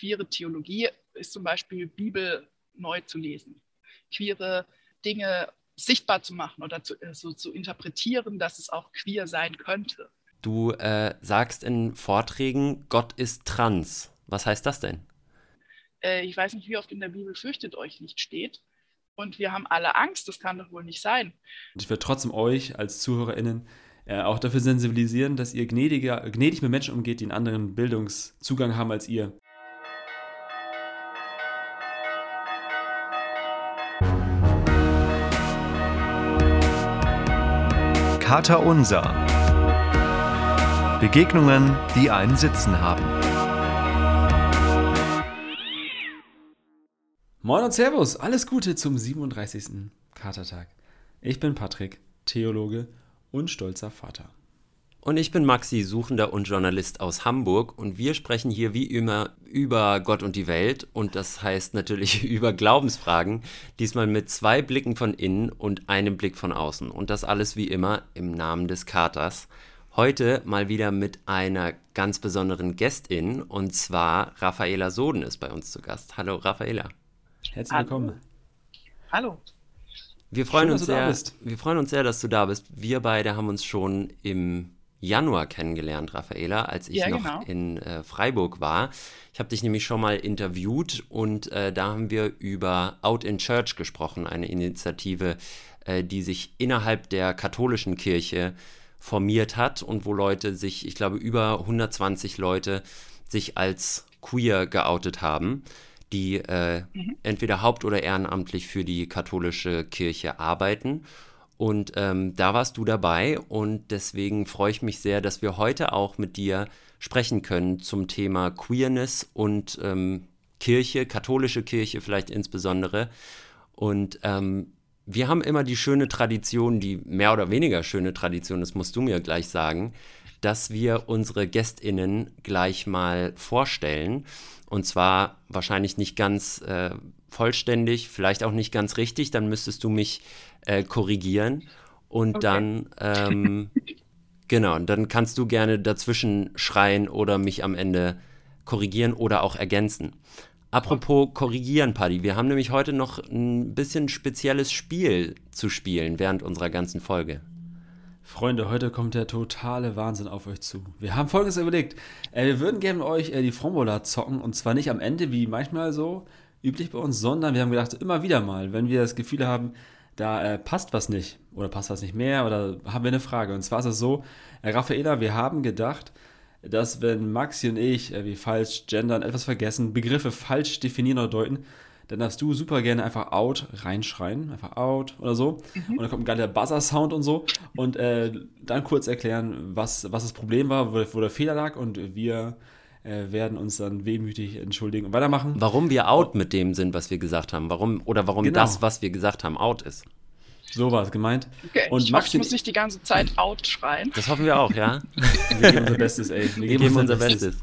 queere Theologie ist zum Beispiel Bibel neu zu lesen, queere Dinge sichtbar zu machen oder zu, äh, so zu interpretieren, dass es auch queer sein könnte. Du äh, sagst in Vorträgen, Gott ist trans. Was heißt das denn? Äh, ich weiß nicht, wie oft in der Bibel fürchtet euch nicht steht. Und wir haben alle Angst, das kann doch wohl nicht sein. Und ich werde trotzdem euch als ZuhörerInnen äh, auch dafür sensibilisieren, dass ihr gnädiger, gnädig mit Menschen umgeht, die einen anderen Bildungszugang haben als ihr. Kater Unser. Begegnungen, die einen Sitzen haben. Moin und Servus, alles Gute zum 37. Katertag. Ich bin Patrick, Theologe und stolzer Vater. Und ich bin Maxi, Suchender und Journalist aus Hamburg und wir sprechen hier wie immer über Gott und die Welt und das heißt natürlich über Glaubensfragen, diesmal mit zwei Blicken von innen und einem Blick von außen und das alles wie immer im Namen des Katers. Heute mal wieder mit einer ganz besonderen Gästin und zwar Raffaela Soden ist bei uns zu Gast. Hallo Raffaela. Herzlich willkommen. Hallo. Wir freuen, Schön, uns sehr, wir freuen uns sehr, dass du da bist. Wir beide haben uns schon im Januar kennengelernt, Raffaela, als ich Ja, noch genau. in äh, Freiburg war. Ich habe dich nämlich schon mal interviewt und äh, da haben wir über Out in Church gesprochen, eine Initiative, äh, die sich innerhalb der katholischen Kirche formiert hat und wo Leute sich, ich glaube, über 120 Leute sich als queer geoutet haben, die äh, entweder haupt- oder ehrenamtlich für die katholische Kirche arbeiten. Und ähm, da warst du dabei und deswegen freue ich mich sehr, dass wir heute auch mit dir sprechen können zum Thema Queerness und ähm, Kirche, katholische Kirche vielleicht insbesondere. Und ähm, wir haben immer die schöne Tradition, die mehr oder weniger schöne Tradition, das musst du mir gleich sagen, dass wir unsere GästInnen gleich mal vorstellen. Und zwar wahrscheinlich nicht ganz äh, vollständig, vielleicht auch nicht ganz richtig, dann müsstest du mich äh, korrigieren. Und Okay. dann, ähm, genau, und dann kannst du gerne dazwischen schreien oder mich am Ende korrigieren oder auch ergänzen. Apropos korrigieren, Paddy, wir haben nämlich heute noch ein bisschen spezielles Spiel zu spielen während unserer ganzen Folge. Freunde, heute kommt der totale Wahnsinn auf euch zu. Wir haben folgendes überlegt. Äh, wir würden gerne euch äh, die Frombola zocken und zwar nicht am Ende, wie manchmal so üblich bei uns, sondern wir haben gedacht, immer wieder mal, wenn wir das Gefühl haben, da äh, passt was nicht oder passt was nicht mehr oder haben wir eine Frage. Und zwar ist es so, äh, Raffaela, wir haben gedacht, dass wenn Maxi und ich, äh, wie falsch gendern, etwas vergessen, Begriffe falsch definieren oder deuten, dann darfst du super gerne einfach out reinschreien, einfach out oder so. Und dann kommt ein geiler Buzzer-Sound und so. Und äh, dann kurz erklären, was, was das Problem war, wo, wo der Fehler lag. Und wir äh, werden uns dann wehmütig entschuldigen und weitermachen. Warum wir out mit dem sind, was wir gesagt haben, warum oder warum Genau. das, was wir gesagt haben, out ist. So war es gemeint. Okay, Und ich hoffe, Maxi ich muss nicht die ganze Zeit out schreien. Das hoffen wir auch, ja? Wir geben unser Bestes, ey. Wir geben unser Bestes.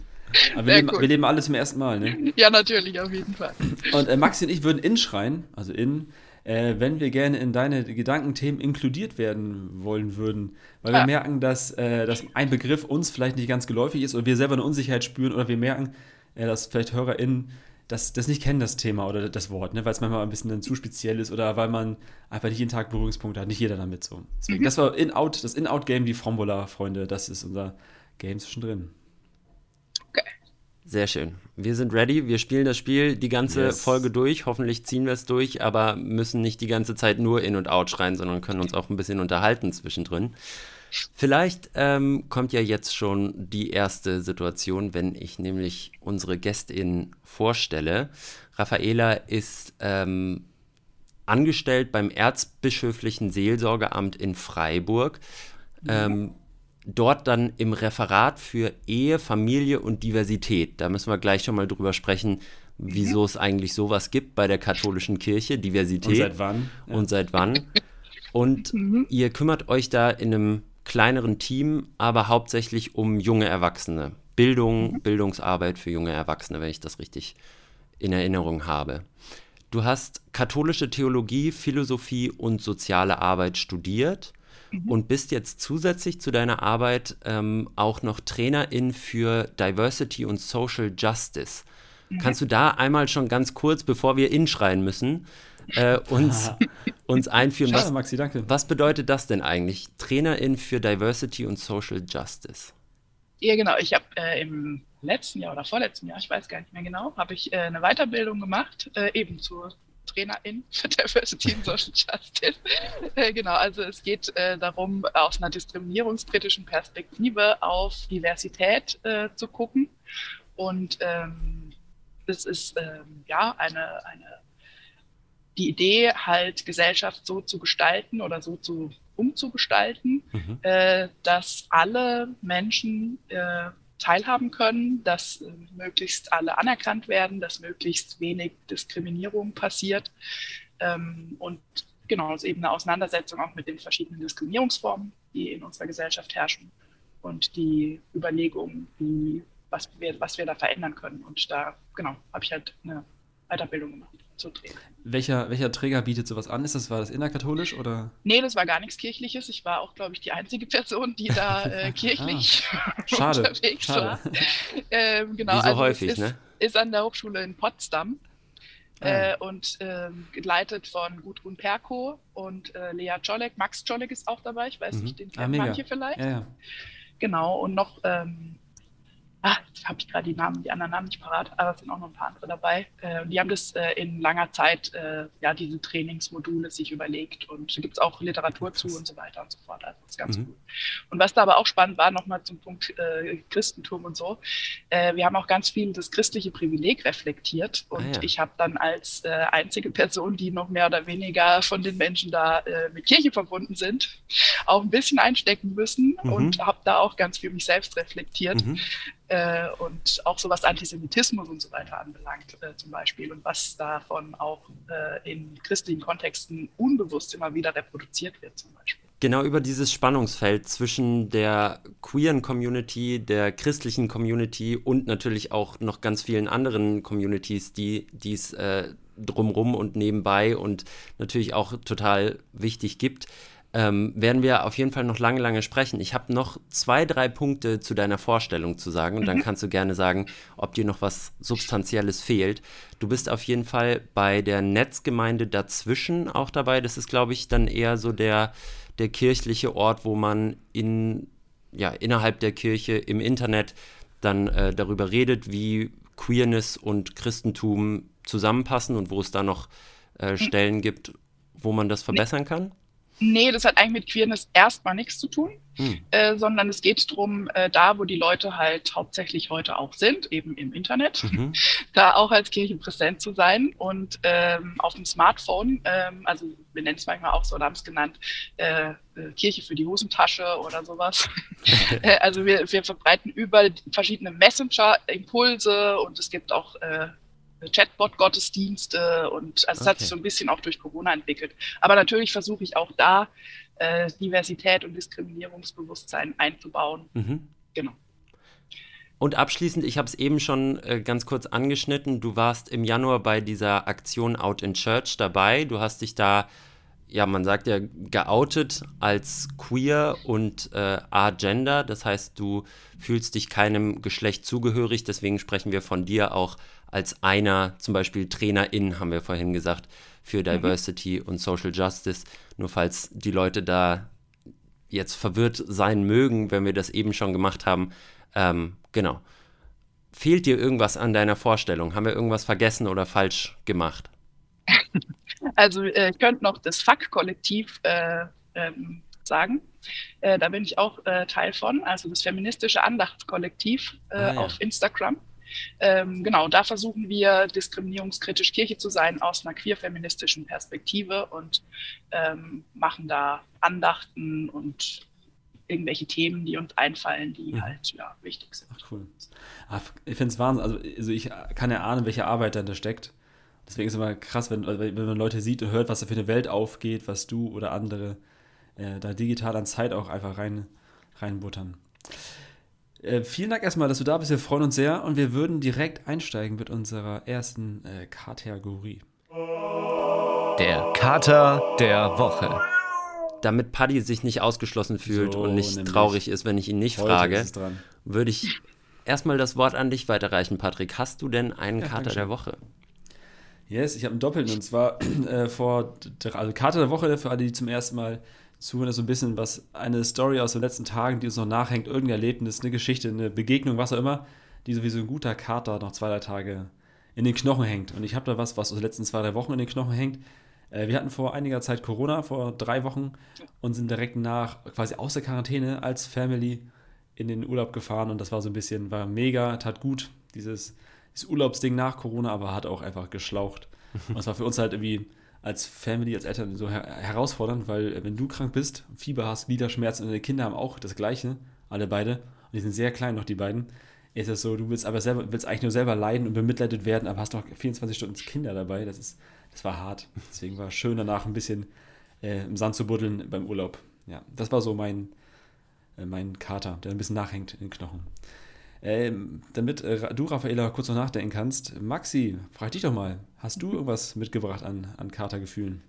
Aber wir, leben, wir leben alle zum ersten Mal, ne? Ja, natürlich, auf jeden Fall. Und äh, Maxi und ich würden in schreien, also in, äh, wenn wir gerne in deine Gedankenthemen inkludiert werden wollen würden. Weil wir merken, dass, äh, dass ein Begriff uns vielleicht nicht ganz geläufig ist oder wir selber eine Unsicherheit spüren oder wir merken, äh, dass vielleicht HörerInnen das, das nicht kennen, das Thema oder das Wort, ne? weil es manchmal ein bisschen dann zu speziell ist oder weil man einfach nicht jeden Tag Berührungspunkte hat. Nicht jeder damit so. Deswegen, das war In-Out, das In-Out-Game, die Frombola, Freunde. Das ist unser Game zwischendrin. Sehr schön. Wir sind ready. Wir spielen das Spiel die ganze Yes. Folge durch. Hoffentlich ziehen wir es durch, aber müssen nicht die ganze Zeit nur in und out schreien, sondern können uns auch ein bisschen unterhalten zwischendrin. Vielleicht ähm, kommt ja jetzt schon die erste Situation, wenn ich nämlich unsere Gästin vorstelle. Raffaela ist ähm, angestellt beim Erzbischöflichen Seelsorgeamt in Freiburg. Ähm, dort dann im Referat für Ehe, Familie und Diversität. Da müssen wir gleich schon mal drüber sprechen, wieso es eigentlich sowas gibt bei der katholischen Kirche, Diversität. Und seit wann? Ja. Und seit wann. Und ihr kümmert euch da in einem kleineren Team, aber hauptsächlich um junge Erwachsene. Bildung, Bildungsarbeit für junge Erwachsene, wenn ich das richtig in Erinnerung habe. Du hast katholische Theologie, Philosophie und soziale Arbeit studiert und bist jetzt zusätzlich zu deiner Arbeit ähm, auch noch Trainerin für Diversity und Social Justice. Mhm. Kannst du da einmal schon ganz kurz, bevor wir inschreien müssen, äh, uns, uns einführen? Schade, was, Maxi, danke. Was bedeutet das denn eigentlich? Trainerin für Diversity und Social Justice. Ja, genau. Ich habe äh, im letzten Jahr oder vorletzten Jahr, ich weiß gar nicht mehr genau, habe ich äh, eine Weiterbildung gemacht, äh, eben zur Trainerin für Diversity and Social Justice. Äh, genau, also es geht äh, darum, aus einer diskriminierungskritischen Perspektive auf Diversität äh, zu gucken. Und ähm, es ist ähm, ja eine, eine die Idee, halt Gesellschaft so zu gestalten oder so zu umzugestalten, mhm. äh, dass alle Menschen äh, teilhaben können, dass äh, möglichst alle anerkannt werden, dass möglichst wenig Diskriminierung passiert ähm, und genau, es ist eben eine Auseinandersetzung auch mit den verschiedenen Diskriminierungsformen, die in unserer Gesellschaft herrschen und die Überlegung, wie, was, wir, was wir da verändern können. Und da, genau, habe ich halt eine Weiterbildung gemacht zu Trainer. Welcher, welcher Träger bietet sowas an? Ist das, war das innerkatholisch oder? Nee, das war gar nichts Kirchliches. Ich war auch, glaube ich, die einzige Person, die da äh, kirchlich ah, schade, unterwegs schade. war. Ähm, genau, Wie so also häufig, ist, ne? ist an der Hochschule in Potsdam. Ah. Äh, und ähm, geleitet von Gudrun Perko und äh, Lea Czolek. Max Czolek ist auch dabei, ich weiß Mhm. nicht, den Ah, kennen mega. manche vielleicht. Ja, ja. Genau, und noch, ähm, ah, jetzt habe ich gerade die Namen, die anderen Namen nicht parat, aber es sind auch noch ein paar andere dabei. Äh, und die haben das äh, in langer Zeit, äh, ja, diese Trainingsmodule sich überlegt und da gibt es auch Literatur zu und so weiter und so fort. Also das ist ganz Mhm. gut. Und was da aber auch spannend war, nochmal zum Punkt äh, Christentum und so, äh, wir haben auch ganz viel das christliche Privileg reflektiert und Ah, ja. ich habe dann als äh, einzige Person, die noch mehr oder weniger von den Menschen da mit Kirche verbunden sind, auch ein bisschen einstecken müssen Mhm. und habe da auch ganz viel mich selbst reflektiert Mhm. Äh, und auch so was Antisemitismus und so weiter anbelangt äh, zum Beispiel und was davon auch äh, in christlichen Kontexten unbewusst immer wieder reproduziert wird zum Beispiel. Genau über dieses Spannungsfeld zwischen der queeren Community, der christlichen Community und natürlich auch noch ganz vielen anderen Communities, die die es äh, drumrum und nebenbei und natürlich auch total wichtig gibt, ähm, werden wir auf jeden Fall noch lange, lange sprechen. Ich habe noch zwei, drei Punkte zu deiner Vorstellung zu sagen und dann kannst du gerne sagen, ob dir noch was Substanzielles fehlt. Du bist auf jeden Fall bei der Netzgemeinde dazwischen auch dabei. Das ist, glaube ich, dann eher so der, der kirchliche Ort, wo man in, ja, innerhalb der Kirche im Internet dann äh, darüber redet, wie Queerness und Christentum zusammenpassen und wo es da noch äh, Stellen gibt, wo man das verbessern kann. Nee, das hat eigentlich mit Queerness erstmal nichts zu tun, Hm. äh, sondern es geht darum, äh, da wo die Leute halt hauptsächlich heute auch sind, eben im Internet, Mhm. da auch als Kirche präsent zu sein und ähm, auf dem Smartphone, ähm, also wir nennen es manchmal auch so, oder haben es genannt, äh, äh, Kirche für die Hosentasche oder sowas. äh, also wir, wir verbreiten über verschiedene Messenger Impulse und es gibt auch äh, Chatbot-Gottesdienste und also es hat sich so ein bisschen auch durch Corona entwickelt. Aber natürlich versuche ich auch da äh, Diversität und Diskriminierungsbewusstsein einzubauen. Mhm. Genau. Und abschließend, ich habe es eben schon äh, ganz kurz angeschnitten, du warst im Januar bei dieser Aktion Out in Church dabei. Du hast dich da, ja, man sagt ja, geoutet als queer und äh, agender. Das heißt, du fühlst dich keinem Geschlecht zugehörig. Deswegen sprechen wir von dir auch als einer, zum Beispiel Trainerin, haben wir vorhin gesagt, für Diversity und Social Justice. Nur falls die Leute da jetzt verwirrt sein mögen, wenn wir das eben schon gemacht haben. Ähm, genau. Fehlt dir irgendwas an deiner Vorstellung? Haben wir irgendwas vergessen oder falsch gemacht? Also äh, ich könnte noch das FAK-Kollektiv äh, ähm, sagen. Äh, da bin ich auch äh, Teil von, also das feministische Andachtskollektiv äh, Ah, ja. auf Instagram. Ähm, genau, da versuchen wir diskriminierungskritisch Kirche zu sein aus einer queer-feministischen Perspektive und ähm, machen da Andachten und irgendwelche Themen, die uns einfallen, die Mhm. halt ja, wichtig sind. Ach, cool. Ah, Ich finde es Wahnsinn. Also, also ich kann ja ahnen, welche Arbeit dahinter steckt. Deswegen ist es immer krass, wenn, wenn man Leute sieht und hört, was da für eine Welt aufgeht, was du oder andere äh, da digital an Zeit auch einfach rein, reinbuttern. Äh, vielen Dank erstmal, dass du da bist. Wir freuen uns sehr und wir würden direkt einsteigen mit unserer ersten äh, Kategorie. Der Kater der Woche. Damit Paddy sich nicht ausgeschlossen fühlt So, und nicht nämlich. traurig ist, wenn ich ihn nicht Heute frage, würde ich erstmal das Wort an dich weiterreichen, Patrick. Hast du denn einen Ja, Kater der. Woche? Yes, ich habe einen Doppelten und zwar äh, vor, also Karte der Woche für alle, die zum ersten Mal zuhören, ist so ein bisschen was, eine Story aus den letzten Tagen, die uns noch nachhängt, irgendein Erlebnis, eine Geschichte, eine Begegnung, was auch immer, die sowieso ein guter Kater noch zwei, drei Tage in den Knochen hängt. Und ich habe da was, was aus den letzten zwei, drei Wochen in den Knochen hängt. Äh, wir hatten vor einiger Zeit Corona, vor drei Wochen, und sind direkt nach, quasi aus der Quarantäne als Family in den Urlaub gefahren und das war so ein bisschen, war mega, tat gut, dieses, dieses Urlaubsding nach Corona, aber hat auch einfach geschlaucht. Und es war für uns halt irgendwie als Family, als Eltern so her herausfordernd, weil äh, wenn du krank bist, Fieber hast, Gliederschmerzen und deine Kinder haben auch das Gleiche, alle beide, und die sind sehr klein noch, die beiden, ist es so, du willst aber selber, willst eigentlich nur selber leiden und bemitleidet werden, aber hast noch 24 Stunden Kinder dabei, das ist, das war hart. Deswegen war es schön danach ein bisschen äh, im Sand zu buddeln beim Urlaub. Ja, das war so mein, äh, mein Kater, der ein bisschen nachhängt in den Knochen. Ähm, damit äh, du, Raffaela, kurz noch nachdenken kannst, Maxi, frag dich doch mal, hast du irgendwas mitgebracht an, an Katergefühlen?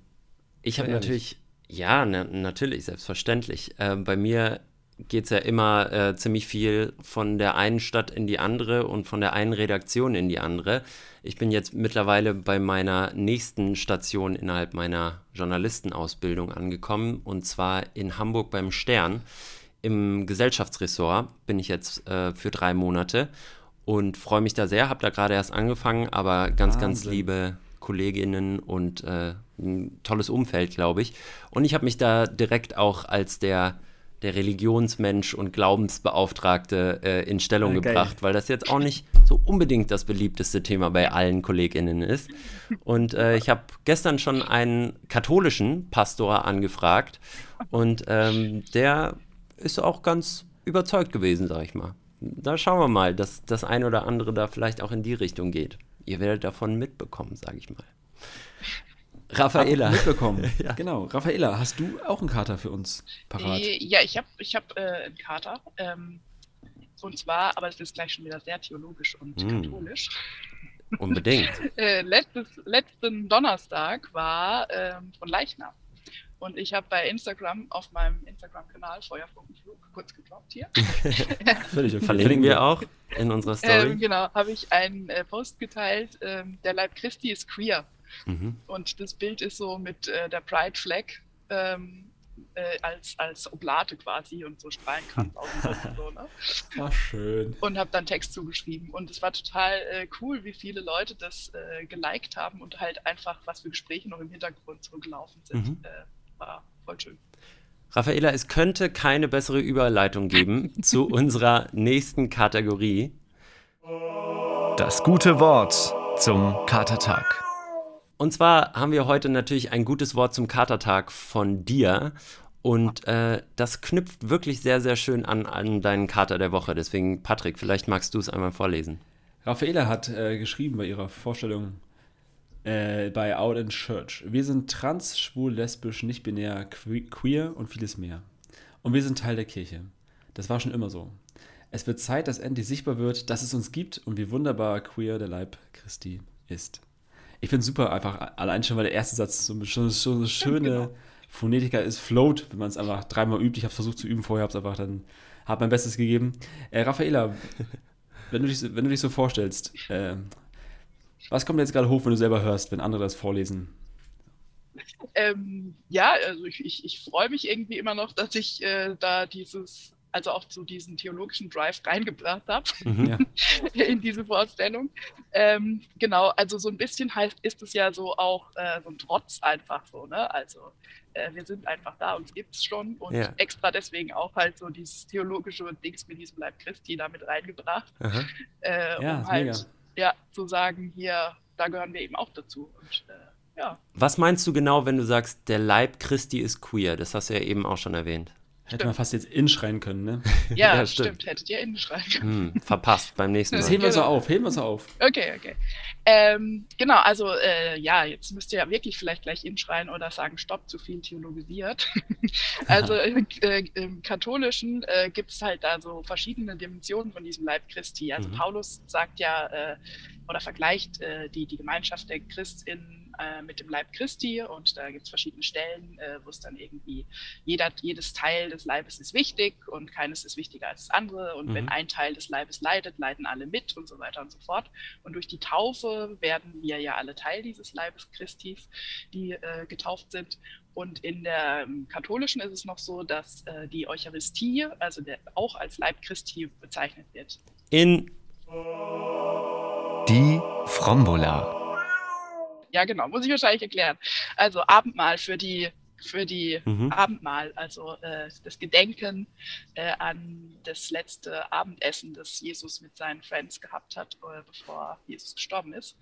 Ich habe natürlich, ja, na, natürlich, selbstverständlich. Ähm, bei mir geht es ja immer äh, ziemlich viel von der einen Stadt in die andere und von der einen Redaktion in die andere. Ich bin jetzt mittlerweile bei meiner nächsten Station innerhalb meiner Journalistenausbildung angekommen und zwar in Hamburg beim Stern. Im Gesellschaftsressort bin ich jetzt äh, für drei Monate und freue mich da sehr. Habe da gerade erst angefangen, aber ganz, ganz Wahnsinn. liebe Kolleginnen und äh, ein tolles Umfeld, glaube ich. Und ich habe mich da direkt auch als der, der Religionsmensch und Glaubensbeauftragte äh, in Stellung Ah, geil. gebracht, weil das jetzt auch nicht so unbedingt das beliebteste Thema bei allen KollegInnen ist. Und äh, ich habe gestern schon einen katholischen Pastor angefragt und ähm, der ist auch ganz überzeugt gewesen, sag ich mal. Da schauen wir mal, dass das ein oder andere da vielleicht auch in die Richtung geht. Ihr werdet davon mitbekommen, sag ich mal. Raffaela. Mitbekommen. Genau. Raffaela, hast du auch einen Kater für uns parat? Äh, Ja, ich habe ich hab, äh, einen Kater. Ähm, und zwar, aber das ist gleich schon wieder sehr theologisch und Mm. katholisch. Unbedingt. Äh, letztes, letzten Donnerstag war ähm, von Leichnam. Und ich habe bei Instagram auf meinem Instagram-Kanal Feuerfunkenflug kurz gedroppt hier. Verlinken wir auch in unserer Story. Ähm, genau, habe ich einen äh, Post geteilt. Ähm, der Leib Christi ist queer. Mhm. Und das Bild ist so mit äh, der Pride Flag ähm, äh, als, als Oblate quasi und so Strahlenkranz außen und so. Ne? Ach, schön. Und habe dann Text zugeschrieben. Und es war total äh, cool, wie viele Leute das äh, geliked haben und halt einfach, was für Gespräche noch im Hintergrund so gelaufen sind. Mhm. War voll schön. Raffaela, es könnte keine bessere Überleitung geben zu unserer nächsten Kategorie. Das gute Wort zum Katertag. Und zwar haben wir heute natürlich ein gutes Wort zum Katertag von dir. Und äh, das knüpft wirklich sehr, sehr schön an, an deinen Kater der Woche. Deswegen, Patrick, vielleicht magst du es einmal vorlesen. Raffaela hat äh, geschrieben bei ihrer Vorstellung äh, bei Out in Church. Wir sind trans, schwul, lesbisch, nicht binär, que queer und vieles mehr. Und wir sind Teil der Kirche. Das war schon immer so. Es wird Zeit, dass endlich sichtbar wird, dass es uns gibt und wie wunderbar queer der Leib Christi ist. Ich finde super einfach, allein schon, weil der erste Satz so, so, so eine schöne genau. Phonetiker ist, float, wenn man es einfach dreimal übt. Ich habe es versucht zu üben vorher, habe es einfach dann, habe mein Bestes gegeben. Äh, Raffaela, wenn du dich, so- wenn du dich so vorstellst, äh, was kommt jetzt gerade hoch, wenn du selber hörst, wenn andere das vorlesen? Ähm, ja, also ich, ich, ich freue mich irgendwie immer noch, dass ich äh, da dieses, also auch so diesen theologischen Drive reingebracht habe Mhm. Ja. in diese Vorstellung. Ähm, genau, also so ein bisschen heißt, ist es ja so auch äh, so ein Trotz einfach so, ne? Also äh, wir sind einfach da, uns gibt es schon und Ja. extra deswegen auch halt so dieses theologische Dings mit diesem Leib Christi damit reingebracht, äh, Ja, um halt mega. Ja, zu sagen, hier, da gehören wir eben auch dazu. Und äh, ja, Was meinst du genau, wenn du sagst, der Leib Christi ist queer? Das hast du ja eben auch schon erwähnt. Hätte man fast jetzt inschreien können, ne? ja, Ja, stimmt. stimmt. hättet ihr innen schreiben können. Hm, verpasst beim nächsten Das Mal. heben wir so auf, heben wir so auf. Okay, okay. Ähm, genau, also äh, ja, jetzt müsst ihr ja wirklich vielleicht gleich inschreien oder sagen, stopp, zu viel theologisiert. also äh, äh, im Katholischen äh, gibt es halt da so verschiedene Dimensionen von diesem Leib Christi. Also Mhm. Paulus sagt ja äh, oder vergleicht äh, die, die Gemeinschaft der Christinnen äh, mit dem Leib Christi und da gibt es verschiedene Stellen, äh, wo es dann irgendwie jeder, jedes Teil des Leibes ist wichtig und keines ist wichtiger als das andere und mhm. wenn ein Teil des Leibes leidet, leiden alle mit und so weiter und so fort. Und durch die Taufe werden wir ja alle Teil dieses Leibes Christis, die äh, getauft sind. Und in der ähm, katholischen ist es noch so, dass äh, die Eucharistie, also der, auch als Leib Christi bezeichnet wird. In die Frombola. Ja, genau, muss ich wahrscheinlich erklären. Also Abendmahl für die für die mhm. Abendmahl, also äh, das Gedenken äh, an das letzte Abendessen, das Jesus mit seinen Friends gehabt hat, äh, bevor Jesus gestorben ist.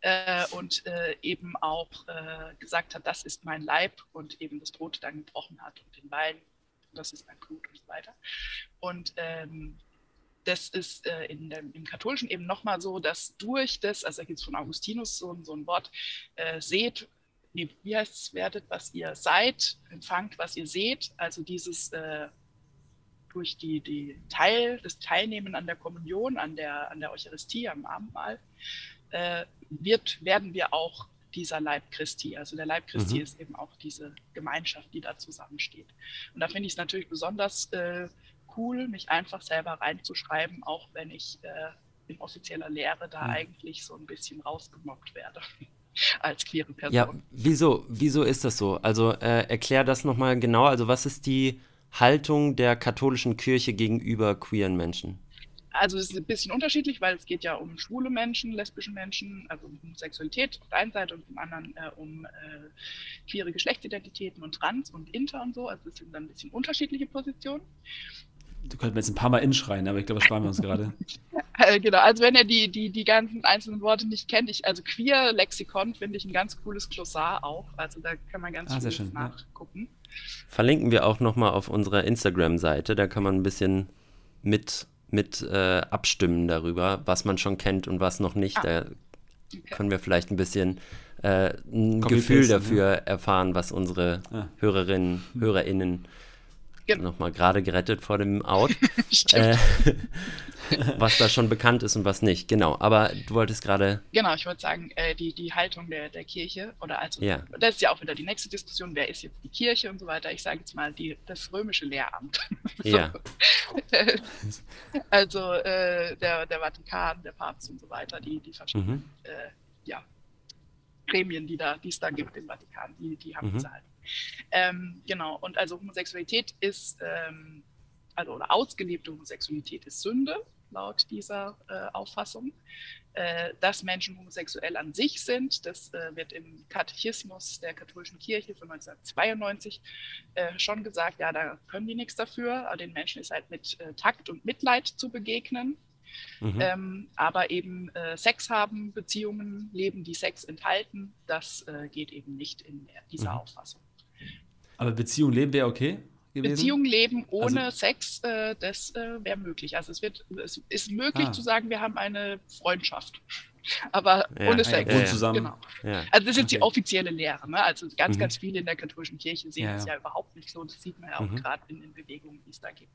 Äh, und äh, eben auch äh, gesagt hat, das ist mein Leib und eben das Brot dann gebrochen hat und den Wein, das ist mein Blut und so weiter. Und ähm, das ist äh, in dem, im Katholischen eben nochmal so, dass durch das, also da gibt es von Augustinus so, so ein Wort, äh, seht, wie, wie heißt es, werdet, was ihr seid, empfangt, was ihr seht, also dieses äh, durch die, die Teil, das Teilnehmen an der Kommunion, an der, an der Eucharistie, am Abendmahl, äh, wird, werden wir auch dieser Leib Christi. Also der Leib Christi mhm. ist eben auch diese Gemeinschaft, die da zusammensteht. Und da finde ich es natürlich besonders äh, cool, mich einfach selber reinzuschreiben, auch wenn ich äh, in offizieller Lehre da mhm. eigentlich so ein bisschen rausgemobbt werde. als queere Person. Ja, wieso, wieso ist das so? Also äh, erklär das nochmal genau. Also was ist die Haltung der katholischen Kirche gegenüber queeren Menschen? Also es ist ein bisschen unterschiedlich, weil es geht ja um schwule Menschen, lesbische Menschen, also um Sexualität auf der einen Seite und zum anderen äh, um äh, queere Geschlechtsidentitäten und Trans und Inter und so. Also es sind dann ein bisschen unterschiedliche Positionen. Du könntest jetzt ein paar Mal inschreien, aber ich glaube, das sparen wir uns gerade. Äh, genau, also wenn ihr die, die, die ganzen einzelnen Worte nicht kennt, ich, also queer Lexikon finde ich ein ganz cooles Glossar auch. Also da kann man ganz ah, viel nachgucken. Ja. Verlinken wir auch nochmal auf unserer Instagram-Seite, da kann man ein bisschen mit, mit äh, abstimmen darüber, was man schon kennt und was noch nicht. Ah. Da okay. können wir vielleicht ein bisschen äh, ein Gefühl dafür ja. erfahren, was unsere ah. Hörerinnen, HörerInnen Genau. Nochmal gerade gerettet vor dem Out. äh, was da schon bekannt ist und was nicht. Genau, aber du wolltest gerade. Genau, ich wollte sagen, äh, die, die Haltung der, der Kirche, oder also, ja. das ist ja auch wieder die nächste Diskussion, wer ist jetzt die Kirche und so weiter. Ich sage jetzt mal die, das römische Lehramt. Ja. also äh, der, der Vatikan, der Papst und so weiter, die, die verschiedenen mhm. äh, ja, Gremien, die da, es da gibt im Vatikan, die, die haben mhm. diese Haltung. Ähm, genau, und also Homosexualität ist, ähm, also oder ausgelebte Homosexualität ist Sünde, laut dieser äh, Auffassung. Äh, dass Menschen homosexuell an sich sind, das äh, wird im Katechismus der katholischen Kirche von 1992 äh, schon gesagt, ja, da können die nichts dafür, aber den Menschen ist halt mit äh, Takt und Mitleid zu begegnen. Mhm. Ähm, aber eben äh, Sex haben, Beziehungen leben, die Sex enthalten, das geht eben nicht in dieser mhm. Auffassung. Aber Beziehung leben wäre okay? Gewesen? Beziehung leben ohne also, Sex, äh, das äh, wäre möglich. Also es wird, es ist möglich ah. zu sagen, wir haben eine Freundschaft. Aber ja, ohne Sex. Ja, ja, zusammen. Genau. Also das ist okay. die offizielle Lehre. Ne? Also ganz, mhm. ganz viele in der katholischen Kirche sehen es ja, überhaupt nicht so. Das sieht man ja auch mhm. gerade in den Bewegungen, die es da gibt.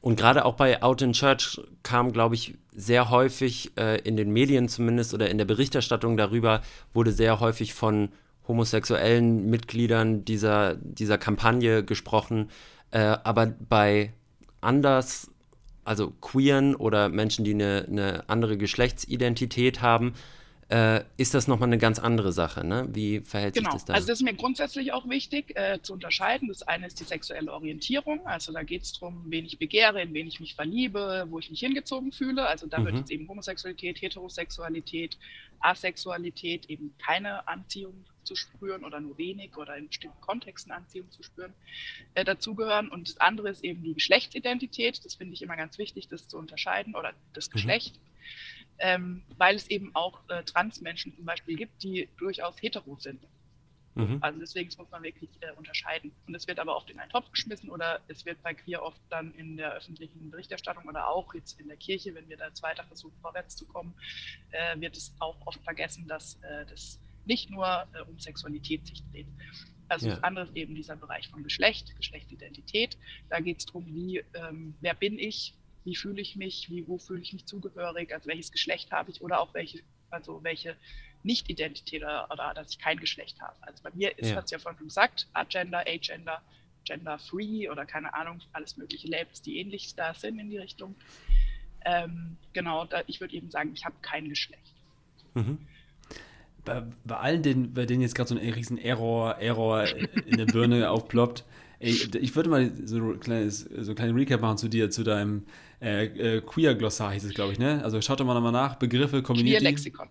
Und gerade auch bei Out in Church kam, glaube ich, sehr häufig äh, in den Medien zumindest oder in der Berichterstattung darüber, wurde sehr häufig von homosexuellen Mitgliedern dieser, dieser Kampagne gesprochen, äh, aber bei anders, also queeren oder Menschen, die eine, eine andere Geschlechtsidentität haben, äh, ist das nochmal eine ganz andere Sache. Ne? Wie verhält genau. sich das da? Also das ist mir grundsätzlich auch wichtig äh, zu unterscheiden. Das eine ist die sexuelle Orientierung. Also da geht es darum, wen ich begehre, in wen ich mich verliebe, wo ich mich hingezogen fühle. Also da mhm. wird jetzt eben Homosexualität, Heterosexualität, Asexualität, eben keine Anziehung zu spüren oder nur wenig oder in bestimmten Kontexten Anziehung zu spüren, äh, dazugehören. Und das andere ist eben die Geschlechtsidentität. Das finde ich immer ganz wichtig, das zu unterscheiden oder das mhm. Geschlecht. Mhm ähm, weil es eben auch äh, Transmenschen zum Beispiel gibt, die durchaus hetero sind. Mhm. Also deswegen muss man wirklich äh, unterscheiden. Und es wird aber oft in einen Topf geschmissen oder es wird bei Queer oft dann in der öffentlichen Berichterstattung oder auch jetzt in der Kirche, wenn wir da weiter versuchen, vorwärts zu kommen, äh, wird es auch oft vergessen, dass äh, das nicht nur äh, um Sexualität sich dreht. Also ja. das andere ist eben dieser Bereich von Geschlecht, Geschlechtsidentität. Da geht es darum, wie, ähm, wer bin ich, wie fühle ich mich, wie, wo fühle ich mich zugehörig, also welches Geschlecht habe ich oder auch welche also welche Nicht-Identität oder, oder, dass ich kein Geschlecht habe. Also bei mir ist, Ja. hat es ja vorhin gesagt, Agender, Agender, Gender Free oder keine Ahnung, alles mögliche Labels, die ähnlich da sind in die Richtung. Ähm, genau, da, ich würde eben sagen, ich habe kein Geschlecht. Mhm. Bei, bei allen, denen, bei denen jetzt gerade so ein riesen Error, Error in der Birne aufploppt, ey, ich würde mal so ein kleines, so ein kleines Recap machen zu dir, zu deinem äh, äh, Queer-Glossar hieß es, glaube ich, ne? Also schaut doch mal nochmal nach, Begriffe, kombiniert. Queer-Lexikon.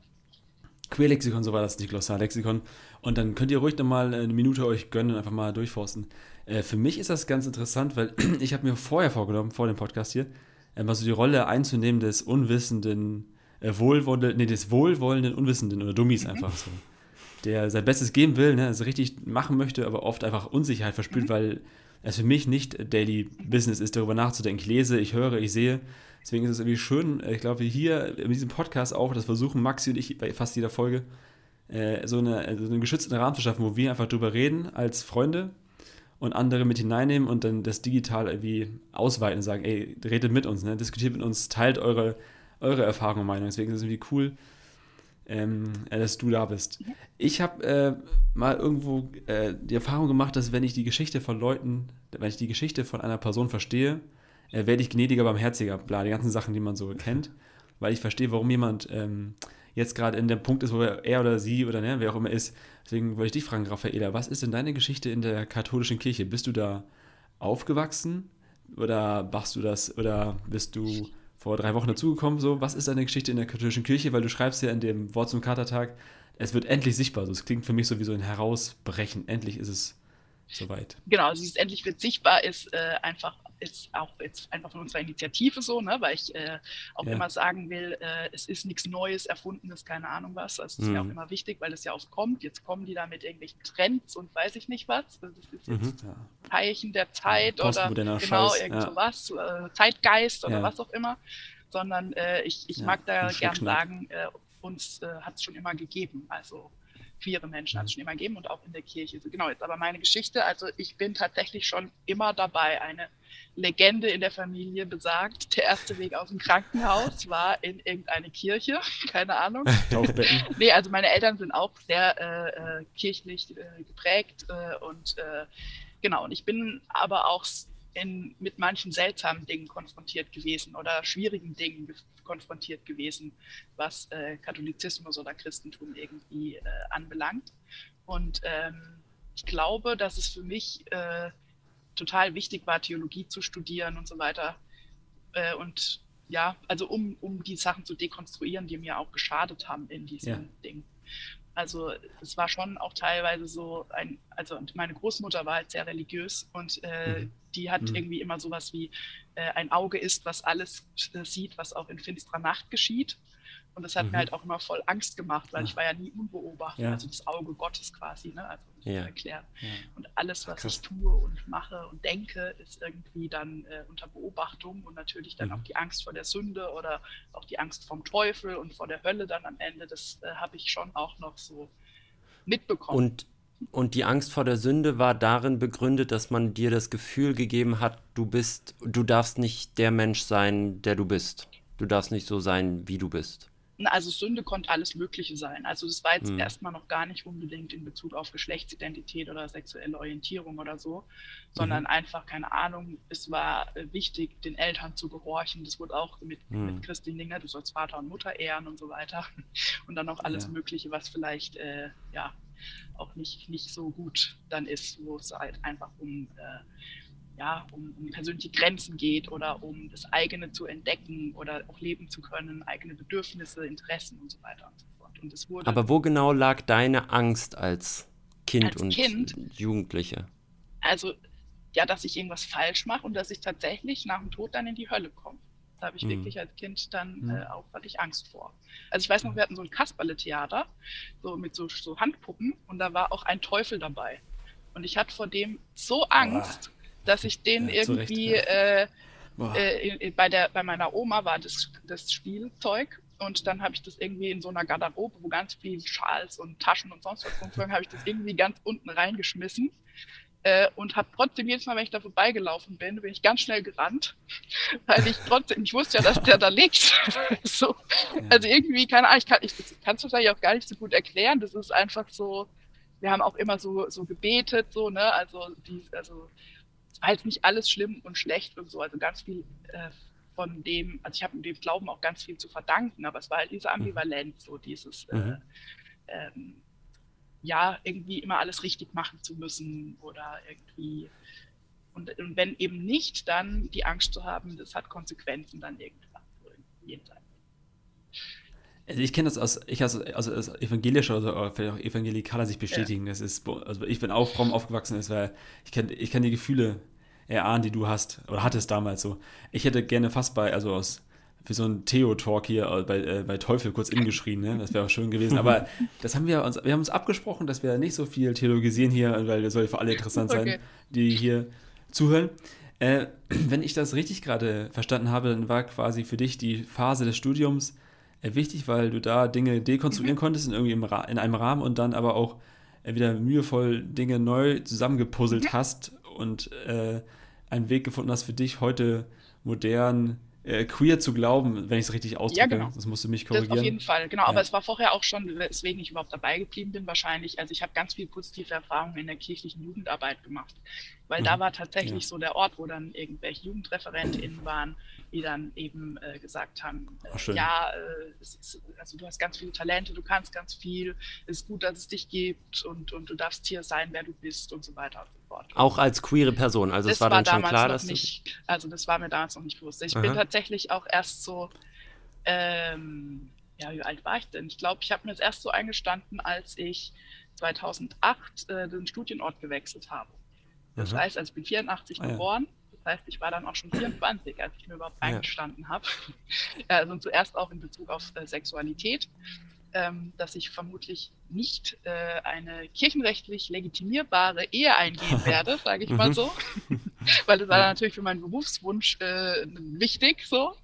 Queerlexikon, so war das nicht, Glossar-Lexikon. Und dann könnt ihr ruhig nochmal eine Minute euch gönnen und einfach mal durchforsten. Äh, für mich ist das ganz interessant, weil ich habe mir vorher vorgenommen, vor dem Podcast hier, mal so die Rolle einzunehmen des unwissenden, äh, wohlwollenden, nee, des wohlwollenden Unwissenden oder Dummies einfach so. Der sein Bestes geben will, ne, also richtig machen möchte, aber oft einfach Unsicherheit verspürt, weil es für mich nicht Daily Business ist, darüber nachzudenken. Ich lese, ich höre, ich sehe. Deswegen ist es irgendwie schön, äh, ich glaube, hier in diesem Podcast auch, das versuchen Maxi und ich bei fast jeder Folge, äh, so, eine, so einen geschützten Rahmen zu schaffen, wo wir einfach drüber reden als Freunde und andere mit hineinnehmen und dann das digital irgendwie ausweiten und sagen, ey, redet mit uns, ne? diskutiert mit uns, teilt eure, eure Erfahrungen und Meinungen. Deswegen ist es irgendwie cool, ähm, äh, dass du da bist. Ich habe äh, mal irgendwo äh, die Erfahrung gemacht, dass wenn ich die Geschichte von Leuten, wenn ich die Geschichte von einer Person verstehe, äh, werde ich gnädiger, barmherziger, bla, die ganzen Sachen, die man so kennt, weil ich verstehe, warum jemand ähm, jetzt gerade in dem Punkt ist, wo er oder sie oder ne, wer auch immer ist. Deswegen wollte ich dich fragen, Raffaela, was ist denn deine Geschichte in der katholischen Kirche? Bist du da aufgewachsen oder machst du das oder bist du vor drei Wochen dazugekommen? So, was ist deine Geschichte in der katholischen Kirche? Weil du schreibst ja in dem Wort zum Katertag, es wird endlich sichtbar. So, es klingt für mich so wie so ein Herausbrechen. Endlich ist es soweit. Genau, also dieses endlich wird sichtbar ist äh, einfach ist auch jetzt einfach von unserer Initiative so, ne, weil ich äh, auch Ja. immer sagen will, äh, es ist nichts Neues, Erfundenes, keine Ahnung was. Das ist ja auch Mhm. immer wichtig, weil es ja oft kommt. Jetzt kommen die da mit irgendwelchen Trends und weiß ich nicht was. Das ist jetzt Mhm. Ja. Zeichen der Zeit oder postmoderner genau Scheiß, irgend ja. sowas, äh, Zeitgeist oder Ja. was auch immer, sondern äh, ich, ich Ja, mag da gern sagen, äh, uns äh, hat es schon immer gegeben, also queere Menschen hat es schon immer gegeben und auch in der Kirche. So, Genau, jetzt aber meine Geschichte, also ich bin tatsächlich schon immer dabei, eine Legende in der Familie besagt, der erste Weg aus dem Krankenhaus war in irgendeine Kirche, keine Ahnung. Taufbecken. Nee, also meine Eltern sind auch sehr äh, äh, kirchlich äh, geprägt äh, und äh, genau, und ich bin aber auch in, mit manchen seltsamen Dingen konfrontiert gewesen oder schwierigen Dingen ge- konfrontiert gewesen, was äh, Katholizismus oder Christentum irgendwie äh, anbelangt. Und ähm, ich glaube, dass es für mich äh, total wichtig war, Theologie zu studieren und so weiter. Äh, und ja, also um, um die Sachen zu dekonstruieren, die mir auch geschadet haben in diesem Ja. Ding. Also es war schon auch teilweise so ein, also meine Großmutter war halt sehr religiös und äh, Mhm. Die hat Mhm. irgendwie immer sowas wie äh, ein Auge ist, was alles äh, sieht, was auch in finsterer Nacht geschieht. Und das hat Mhm. mir halt auch immer voll Angst gemacht, weil Ah. ich war ja nie unbeobachtet, Ja. also das Auge Gottes quasi, ne? Also Ja. erklärt. Ja. Und alles, was Krass. ich tue und mache und denke, ist irgendwie dann äh, unter Beobachtung und natürlich dann Mhm. auch die Angst vor der Sünde oder auch die Angst vom Teufel und vor der Hölle dann am Ende. Das äh, habe ich schon auch noch so mitbekommen. Und, und die Angst vor der Sünde war darin begründet, dass man dir das Gefühl gegeben hat, du bist, du darfst nicht der Mensch sein, der du bist. Du darfst nicht so sein, wie du bist. Also Sünde konnte alles Mögliche sein. Also das war jetzt Hm. erstmal noch gar nicht unbedingt in Bezug auf Geschlechtsidentität oder sexuelle Orientierung oder so, sondern einfach, keine Ahnung, es war äh, wichtig, den Eltern zu gehorchen. Das wurde auch mit, Hm. mit christlichen Dingen, ne? du sollst Vater und Mutter ehren und so weiter. Und dann auch alles Ja. Mögliche, was vielleicht äh, ja auch nicht, nicht so gut dann ist, wo es halt einfach um äh, ja, um, um persönliche Grenzen geht oder um das eigene zu entdecken oder auch leben zu können, eigene Bedürfnisse, Interessen und so weiter und so fort. Und es wurde Aber wo genau lag deine Angst als Kind Als und Kind? Jugendliche? also ja, dass ich irgendwas falsch mache und dass ich tatsächlich nach dem Tod dann in die Hölle komme. Da habe ich Mhm. wirklich als Kind dann Mhm. äh, auch hatte ich Angst vor. Also ich weiß noch, wir hatten so ein Kasperle-Theater, so mit so, so Handpuppen und da war auch ein Teufel dabei. Und ich hatte vor dem so Angst, dass ich den Ja, irgendwie äh, Boah. äh, bei, der, bei meiner Oma war das, das Spielzeug und dann habe ich das irgendwie in so einer Garderobe, wo ganz viel Schals und Taschen und sonst was rumflogen, habe ich das irgendwie ganz unten reingeschmissen Äh, und habe trotzdem jedes Mal, wenn ich da vorbeigelaufen bin, bin ich ganz schnell gerannt, weil ich trotzdem, ich wusste ja, dass der da liegt. so. ja. Also irgendwie, keine Ahnung, ich kann es wahrscheinlich auch gar nicht so gut erklären. Das ist einfach so, wir haben auch immer so, so gebetet, so, ne, also, die, also, es war jetzt nicht alles schlimm und schlecht und so, also ganz viel äh, von dem, also ich habe dem Glauben auch ganz viel zu verdanken, aber es war halt diese mhm. Ambivalenz, so dieses, äh, mhm. äh, ähm, ja, irgendwie immer alles richtig machen zu müssen oder irgendwie. Und, und, wenn eben nicht, dann die Angst zu haben, das hat Konsequenzen dann irgendwann jenseits. Also ich kenne das aus, ich als, also als evangelischer oder vielleicht auch evangelikaler sich bestätigen. Ja. Das ist, also ich bin auch fromm aufgewachsen, ist, weil ich kenne ich kenn die Gefühle erahnen, die du hast oder hattest damals so. Ich hätte gerne fast bei, also aus für so einen Theo-Talk hier äh, bei, äh, bei Teufel kurz ingeschrien, ne? Das wäre auch schön gewesen. Aber das haben wir uns, wir haben uns abgesprochen, dass wir nicht so viel theologisieren hier, weil das soll für alle interessant sein, okay. die hier zuhören. Äh, wenn ich das richtig gerade verstanden habe, dann war quasi für dich die Phase des Studiums äh, wichtig, weil du da Dinge dekonstruieren mhm. konntest in, irgendwie im in einem Rahmen und dann aber auch äh, wieder mühevoll Dinge neu zusammengepuzzelt mhm. hast und äh, einen Weg gefunden hast für dich heute modern äh, queer zu glauben, wenn ich es richtig ausdrücke. Ja, genau. Das musst du mich korrigieren. Das auf jeden Fall, genau. Ja. Aber es war vorher auch schon, weswegen ich überhaupt dabei geblieben bin, wahrscheinlich. Also ich habe ganz viel positive Erfahrungen in der kirchlichen Jugendarbeit gemacht. Weil mhm. da war tatsächlich ja. so der Ort, wo dann irgendwelche JugendreferentInnen waren, die dann eben äh, gesagt haben, äh, ja, ist, also du hast ganz viele Talente, du kannst ganz viel, es ist gut, dass es dich gibt und, und du darfst hier sein, wer du bist und so weiter und so fort. Auch als queere Person, also es war, war dann schon klar, dass nicht, Also das war mir damals noch nicht bewusst. Ich Aha. bin tatsächlich auch erst so, ähm, ja, wie alt war ich denn? Ich glaube, ich habe mir das erst so eingestanden, als ich 2008 äh, den Studienort gewechselt habe. Das Aha. heißt, also ich bin 84 ah, geboren. Ja das heißt, ich war dann auch schon 24, als ich mir überhaupt ja. eingestanden habe. also zuerst auch in Bezug auf äh, Sexualität, ähm, dass ich vermutlich nicht äh, eine kirchenrechtlich legitimierbare Ehe eingehen werde, sage ich mal mhm. so. Weil das war ja. natürlich für meinen Berufswunsch äh, wichtig so.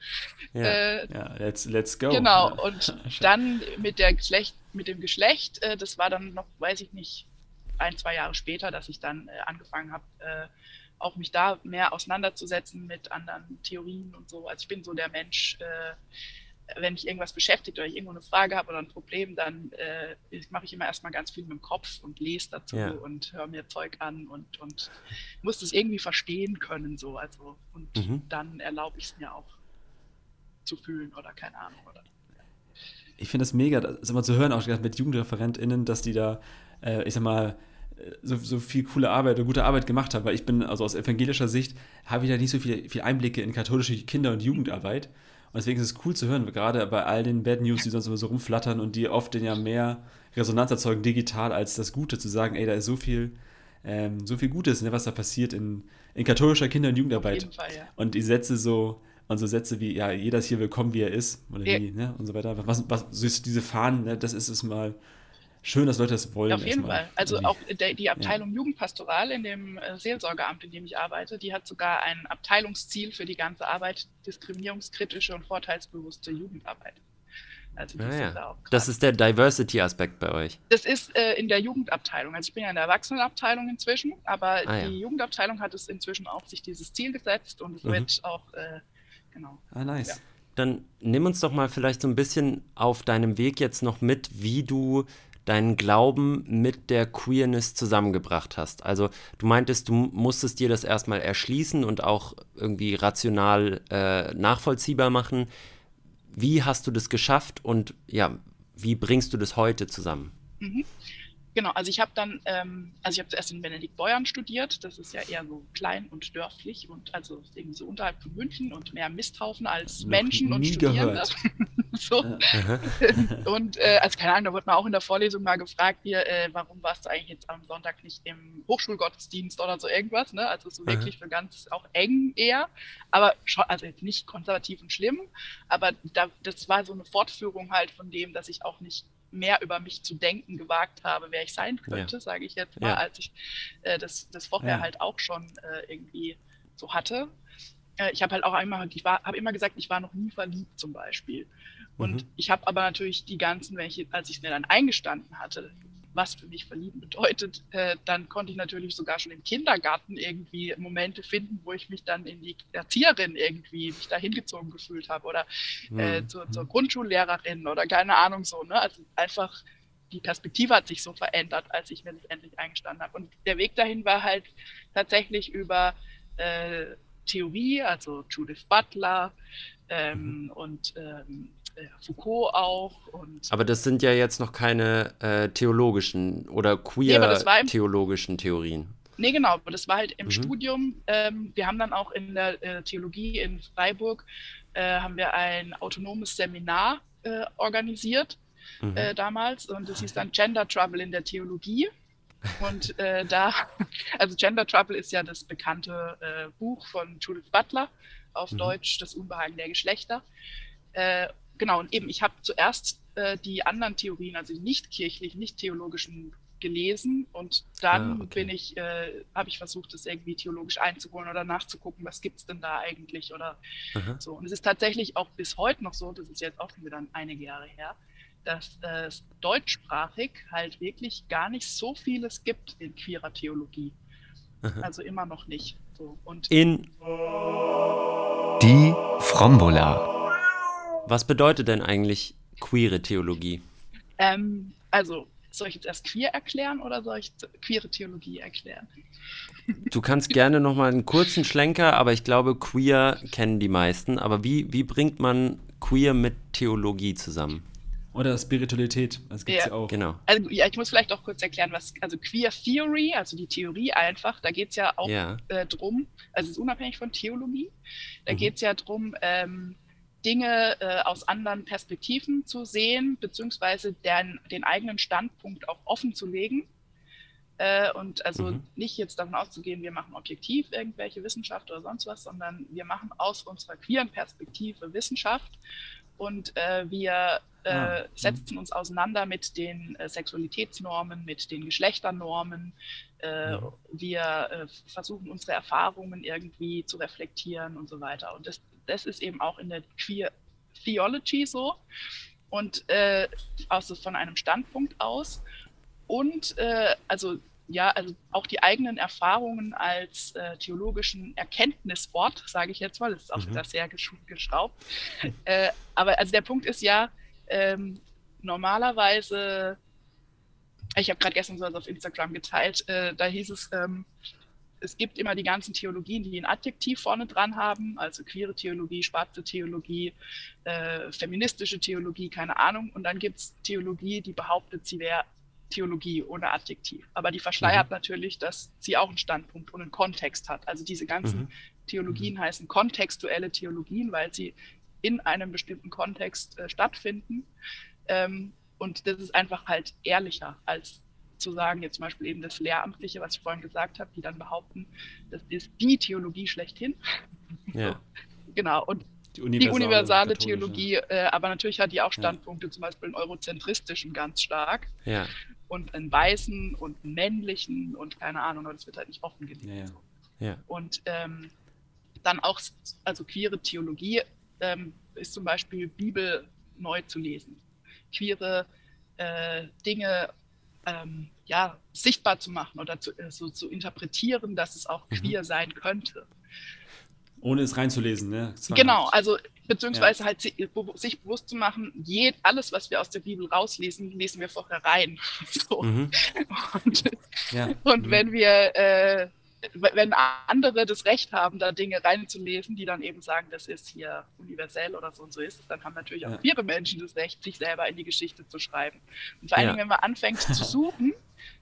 Ja, äh, ja let's, let's go. Genau, und dann mit, der Geschlecht, mit dem Geschlecht, äh, das war dann noch, weiß ich nicht, ein, zwei Jahre später, dass ich dann äh, angefangen habe, äh, auch mich da mehr auseinanderzusetzen mit anderen Theorien und so. Also ich bin so der Mensch, äh, wenn mich irgendwas beschäftigt oder ich irgendwo eine Frage habe oder ein Problem, dann äh, mache ich immer erstmal ganz viel mit dem Kopf und lese dazu ja. und höre mir Zeug an und, und muss das irgendwie verstehen können. So. Also, und mhm. dann erlaube ich es mir auch zu fühlen oder keine Ahnung. Oder, Ich finde das mega, das immer zu hören, auch mit JugendreferentInnen, dass die da, äh, ich sag mal, so, so viel coole Arbeit oder gute Arbeit gemacht habe, weil ich bin, also aus evangelischer Sicht, habe ich da nicht so viele viel Einblicke in katholische Kinder- und Jugendarbeit. Und deswegen ist es cool zu hören, gerade bei all den Bad News, die sonst immer so rumflattern und die oft ja mehr Resonanz erzeugen digital als das Gute, zu sagen, ey, da ist so viel, ähm, so viel Gutes, ne, was da passiert in, in katholischer Kinder- und Jugendarbeit. Fall, ja. Und die Sätze so, und so Sätze wie, ja, jeder ist hier willkommen, wie er ist, oder ja. wie, ne, und so weiter. Was, was, diese Fahnen, ne, das ist es mal, schön, dass Leute das wollen. Ja, auf jeden Fall. Also auch der, die Abteilung ja. Jugendpastoral in dem äh, Seelsorgeamt, in dem ich arbeite, die hat sogar ein Abteilungsziel für die ganze Arbeit, diskriminierungskritische und vorteilsbewusste Jugendarbeit. Also ah, ja. da das ist der Diversity-Aspekt bei euch. Das ist äh, in der Jugendabteilung. Also ich bin ja in der Erwachsenenabteilung inzwischen, aber ah, die ja. Jugendabteilung hat es inzwischen auch sich dieses Ziel gesetzt und es mhm. wird auch, äh, genau. Ah, nice. Ja. Dann nimm uns doch mal vielleicht so ein bisschen auf deinem Weg jetzt noch mit, wie du deinen Glauben mit der Queerness zusammengebracht hast. Also du meintest, du musstest dir das erstmal erschließen und auch irgendwie rational äh, nachvollziehbar machen. Wie hast du das geschafft und ja, wie bringst du das heute zusammen? Mhm. Genau, also ich habe dann, ähm, also ich habe zuerst in Benedikt-Beuern studiert, das ist ja eher so klein und dörflich und also irgendwie so unterhalb von München und mehr Misthaufen als Noch Menschen und Studierende. so. und äh, also keine Ahnung, da wurde man auch in der Vorlesung mal gefragt, hier, äh, warum warst du eigentlich jetzt am Sonntag nicht im Hochschulgottesdienst oder so irgendwas, ne? Also so wirklich für ganz auch eng eher, aber schon, also jetzt nicht konservativ und schlimm, aber da, das war so eine Fortführung halt von dem, dass ich auch nicht mehr über mich zu denken gewagt habe, wer ich sein könnte, ja. sage ich jetzt mal, ja. als ich äh, das, das vorher ja. halt auch schon äh, irgendwie so hatte. Äh, ich habe halt auch einmal, ich habe immer gesagt, ich war noch nie verliebt zum Beispiel. Und mhm. ich habe aber natürlich die ganzen, wenn ich, als ich es mir dann eingestanden hatte, was für mich verlieben bedeutet, äh, dann konnte ich natürlich sogar schon im Kindergarten irgendwie Momente finden, wo ich mich dann in die Erzieherin irgendwie mich da hingezogen gefühlt habe oder äh, Mhm. zur, zur Grundschullehrerin oder keine Ahnung so. Ne? Also einfach die Perspektive hat sich so verändert, als ich mir das endlich eingestanden habe. Und der Weg dahin war halt tatsächlich über äh, Theorie, also Judith Butler ähm, und ähm, äh, Foucault auch und Aber das sind ja jetzt noch keine äh, theologischen oder Nee, queer-theologischen Theorien. Nee, genau, aber das war halt im Mhm. Studium. Ähm, wir haben dann auch in der äh, Theologie in Freiburg äh, haben wir ein autonomes Seminar äh, organisiert Mhm. äh, damals und das hieß dann Gender Trouble in der Theologie. Und äh, da, also Gender Trouble ist ja das bekannte äh, Buch von Judith Butler, auf Mhm. Deutsch Das Unbehagen der Geschlechter. Äh, genau, und eben, ich habe zuerst äh, die anderen Theorien, also die nicht kirchlichen, nicht theologischen gelesen und dann Ah, okay. bin ich, äh, habe ich versucht, das irgendwie theologisch einzuholen oder nachzugucken, was gibt es denn da eigentlich oder Aha. so. Und es ist tatsächlich auch bis heute noch so, das ist jetzt auch schon wieder einige Jahre her, dass äh, es deutschsprachig halt wirklich gar nicht so vieles gibt in queerer Theologie. Aha. Also immer noch nicht. So. Und In Die Frombola. Was bedeutet denn eigentlich queere Theologie? ähm, also soll ich jetzt erst queer erklären oder soll ich queere Theologie erklären? Du kannst gerne noch mal einen kurzen Schlenker, aber ich glaube, queer kennen die meisten. Aber wie, wie bringt man queer mit Theologie zusammen? Oder Spiritualität, das gibt es Ja. ja auch. Genau. Also ja, ich muss vielleicht auch kurz erklären, was, also Queer Theory, also die Theorie einfach, da geht es ja auch Ja. äh, drum, also es ist unabhängig von Theologie, da Mhm. geht es ja drum, ähm, Dinge äh, aus anderen Perspektiven zu sehen, beziehungsweise den, den eigenen Standpunkt auch offen zu legen. Äh, und also Mhm. nicht jetzt davon auszugehen, wir machen objektiv irgendwelche Wissenschaft oder sonst was, sondern wir machen aus unserer queeren Perspektive Wissenschaft und äh, wir äh, Ah, mhm. setzen uns auseinander mit den äh, Sexualitätsnormen, mit den Geschlechternormen. Äh, Mhm. Wir äh, versuchen unsere Erfahrungen irgendwie zu reflektieren und so weiter. Und das, das ist eben auch in der Queer Theology so. Und äh, also von einem Standpunkt aus. Und äh, also ja, also auch die eigenen Erfahrungen als äh, theologischen Erkenntnisort, sage ich jetzt mal, das ist auch Mhm. wieder sehr gesch geschraubt. äh, aber also der Punkt ist ja, ähm, normalerweise, ich habe gerade gestern sowas auf Instagram geteilt, äh, da hieß es, ähm, es gibt immer die ganzen Theologien, die ein Adjektiv vorne dran haben, also queere Theologie, schwarze Theologie, äh, feministische Theologie, keine Ahnung. Und dann gibt es Theologie, die behauptet, sie wäre Theologie ohne Adjektiv. Aber die verschleiert natürlich, dass sie auch einen Standpunkt und einen Kontext hat. Also diese ganzen Mhm. Theologien heißen kontextuelle Theologien, weil sie in einem bestimmten Kontext äh, stattfinden. Ähm, und das ist einfach halt ehrlicher, als zu sagen, jetzt zum Beispiel eben das Lehramtliche, was ich vorhin gesagt habe, die dann behaupten, das ist die Theologie schlechthin. Ja. Genau. Und Die die universale, universale katholische. Theologie, äh, aber natürlich hat die auch Ja. Standpunkte, zum Beispiel einen eurozentristischen ganz stark Ja. und einen weißen und einen männlichen und keine Ahnung, aber das wird halt nicht offengelegt. Ja, ja. Ja. Und ähm, dann auch, also queere Theologie ähm, ist zum Beispiel Bibel neu zu lesen. Queere äh, Dinge ähm, ja, sichtbar zu machen oder zu, äh, so zu interpretieren, dass es auch Mhm. queer sein könnte. Ohne es reinzulesen, ne? Genau, also beziehungsweise halt si- be- sich bewusst zu machen, je, alles, was wir aus der Bibel rauslesen, lesen wir vorher rein. So. Mhm. Und, Ja. und Mhm. wenn wir, äh, wenn andere das Recht haben, da Dinge reinzulesen, die dann eben sagen, das ist hier universell oder so und so ist, dann haben natürlich auch Ja. queere Menschen das Recht, sich selber in die Geschichte zu schreiben. Und vor allen Ja. Dingen, wenn man anfängt zu suchen,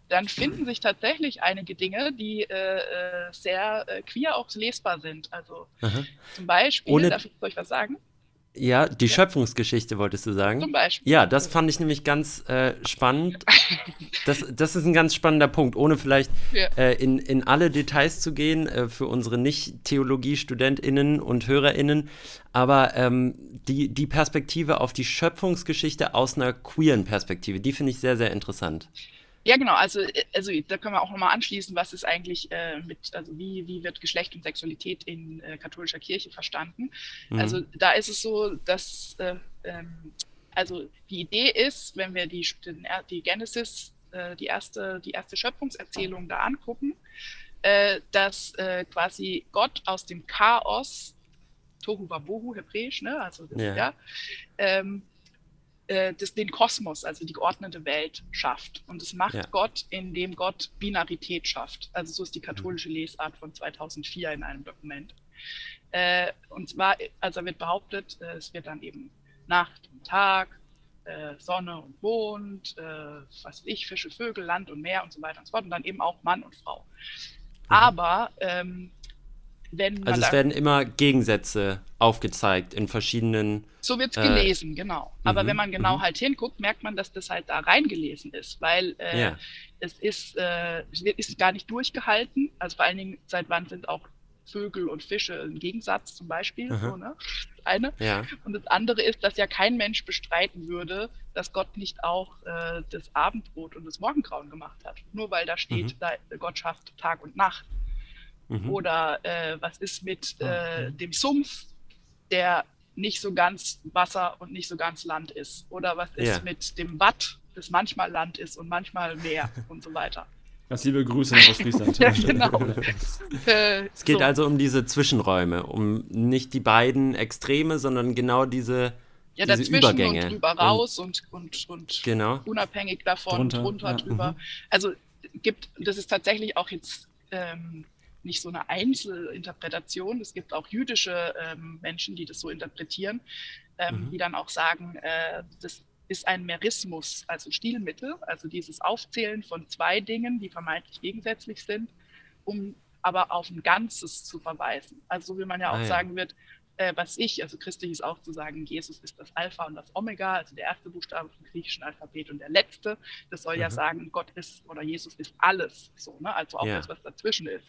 dann finden sich tatsächlich einige Dinge, die äh, äh, sehr äh, queer auch lesbar sind. Also Aha. zum Beispiel, Ohne- darf ich euch was sagen? Ja, die Schöpfungsgeschichte wolltest du Zum sagen? Beispiel. Ja, das fand ich nämlich ganz äh, spannend. Das, das ist ein ganz spannender Punkt, ohne vielleicht Ja. äh, in, in alle Details zu gehen äh, für unsere Nicht-Theologie-StudentInnen und HörerInnen. Aber ähm, die, die Perspektive auf die Schöpfungsgeschichte aus einer queeren Perspektive, die finde ich sehr, sehr interessant. Ja, genau. Also, äh, also da können wir auch nochmal anschließen, was ist eigentlich äh, mit, also wie, wie wird Geschlecht und Sexualität in äh, katholischer Kirche verstanden? Mhm. Also da ist es so, dass äh, ähm, also die Idee ist, wenn wir die, den, die Genesis äh, die, erste, die erste Schöpfungserzählung da angucken, äh, dass quasi Gott aus dem Chaos, Tohu Wabohu, hebräisch, ne? also das, Ja. ja, ähm, äh, das, den Kosmos, also die geordnete Welt schafft. Und das macht Ja. Gott, indem Gott Binarität schafft. Also so ist die katholische Lesart von 2004 in einem Dokument. Äh, und zwar, also wird behauptet, äh, es wird dann eben Nacht und Tag, äh, Sonne und Mond, äh, was weiß ich, Fische, Vögel, Land und Meer und so weiter und so fort. Und dann eben auch Mann und Frau. Aber ähm, wenn Also es werden immer Gegensätze aufgezeigt in verschiedenen. so wird es Äh, gelesen, genau. Aber mhm, wenn man genau mhm. halt hinguckt, merkt man, dass das halt da reingelesen ist, weil äh, Ja. es ist, äh, ist gar nicht durchgehalten. Also vor allen Dingen, seit wann sind auch Vögel und Fische ein Gegensatz zum Beispiel. So, ne? Das eine. Ja. Und das andere ist, dass ja kein Mensch bestreiten würde, dass Gott nicht auch äh, das Abendbrot und das Morgengrauen gemacht hat. Nur weil da steht, Mhm. da, Gott schafft Tag und Nacht. Mhm. Oder äh, was ist mit äh, Mhm. dem Sumpf, der nicht so ganz Wasser und nicht so ganz Land ist? Oder was ist Ja. mit dem Watt, das manchmal Land ist und manchmal Meer und so weiter? Ganz liebe Grüße nach Ostfriesland. Ja, genau. Äh, Es geht so. also um diese Zwischenräume, um nicht die beiden Extreme, sondern genau diese, ja, diese dazwischen Übergänge. und drüber Und- raus und, und, und Genau. unabhängig davon, Drunter, drunter, ja, drüber. mhm. Also gibt, das ist tatsächlich auch jetzt ähm, nicht so eine Einzelinterpretation. Es gibt auch jüdische ähm, Menschen, die das so interpretieren, ähm, Mhm. die dann auch sagen, äh, das ist ein Merismus, also Stilmittel, also dieses Aufzählen von zwei Dingen, die vermeintlich gegensätzlich sind, um aber auf ein Ganzes zu verweisen. Also so wie man ja auch Ah, ja. sagen wird, äh, was ich, also christlich ist auch zu sagen, Jesus ist das Alpha und das Omega, also der erste Buchstabe vom griechischen Alphabet und der letzte. Das soll ja Mhm. sagen, Gott ist oder Jesus ist alles, so, ne? also auch Ja. das, was dazwischen ist.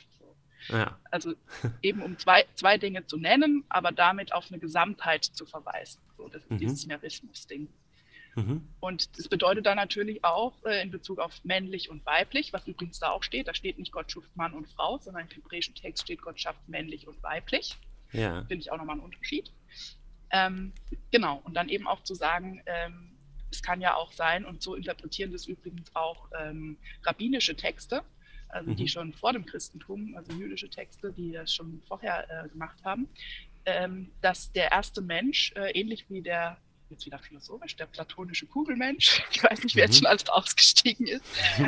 Ja. Also eben um zwei, zwei Dinge zu nennen, aber damit auf eine Gesamtheit zu verweisen. So, das ist Mhm. dieses Merismus-Ding. Mhm. Und das bedeutet dann natürlich auch äh, in Bezug auf männlich und weiblich, was übrigens da auch steht, da steht nicht Gott schuf Mann und Frau, sondern im hebräischen Text steht Gott schafft männlich und weiblich. Ja. Finde ich auch nochmal einen Unterschied. Ähm, genau, und dann eben auch zu sagen, ähm, es kann ja auch sein, und so interpretieren das übrigens auch ähm, rabbinische Texte, also Mhm. die schon vor dem Christentum, also jüdische Texte, die das schon vorher äh, gemacht haben, ähm, dass der erste Mensch, äh, ähnlich wie der, jetzt wieder philosophisch, der platonische Kugelmensch, ich weiß nicht, wer jetzt Mhm. schon alles ausgestiegen ist,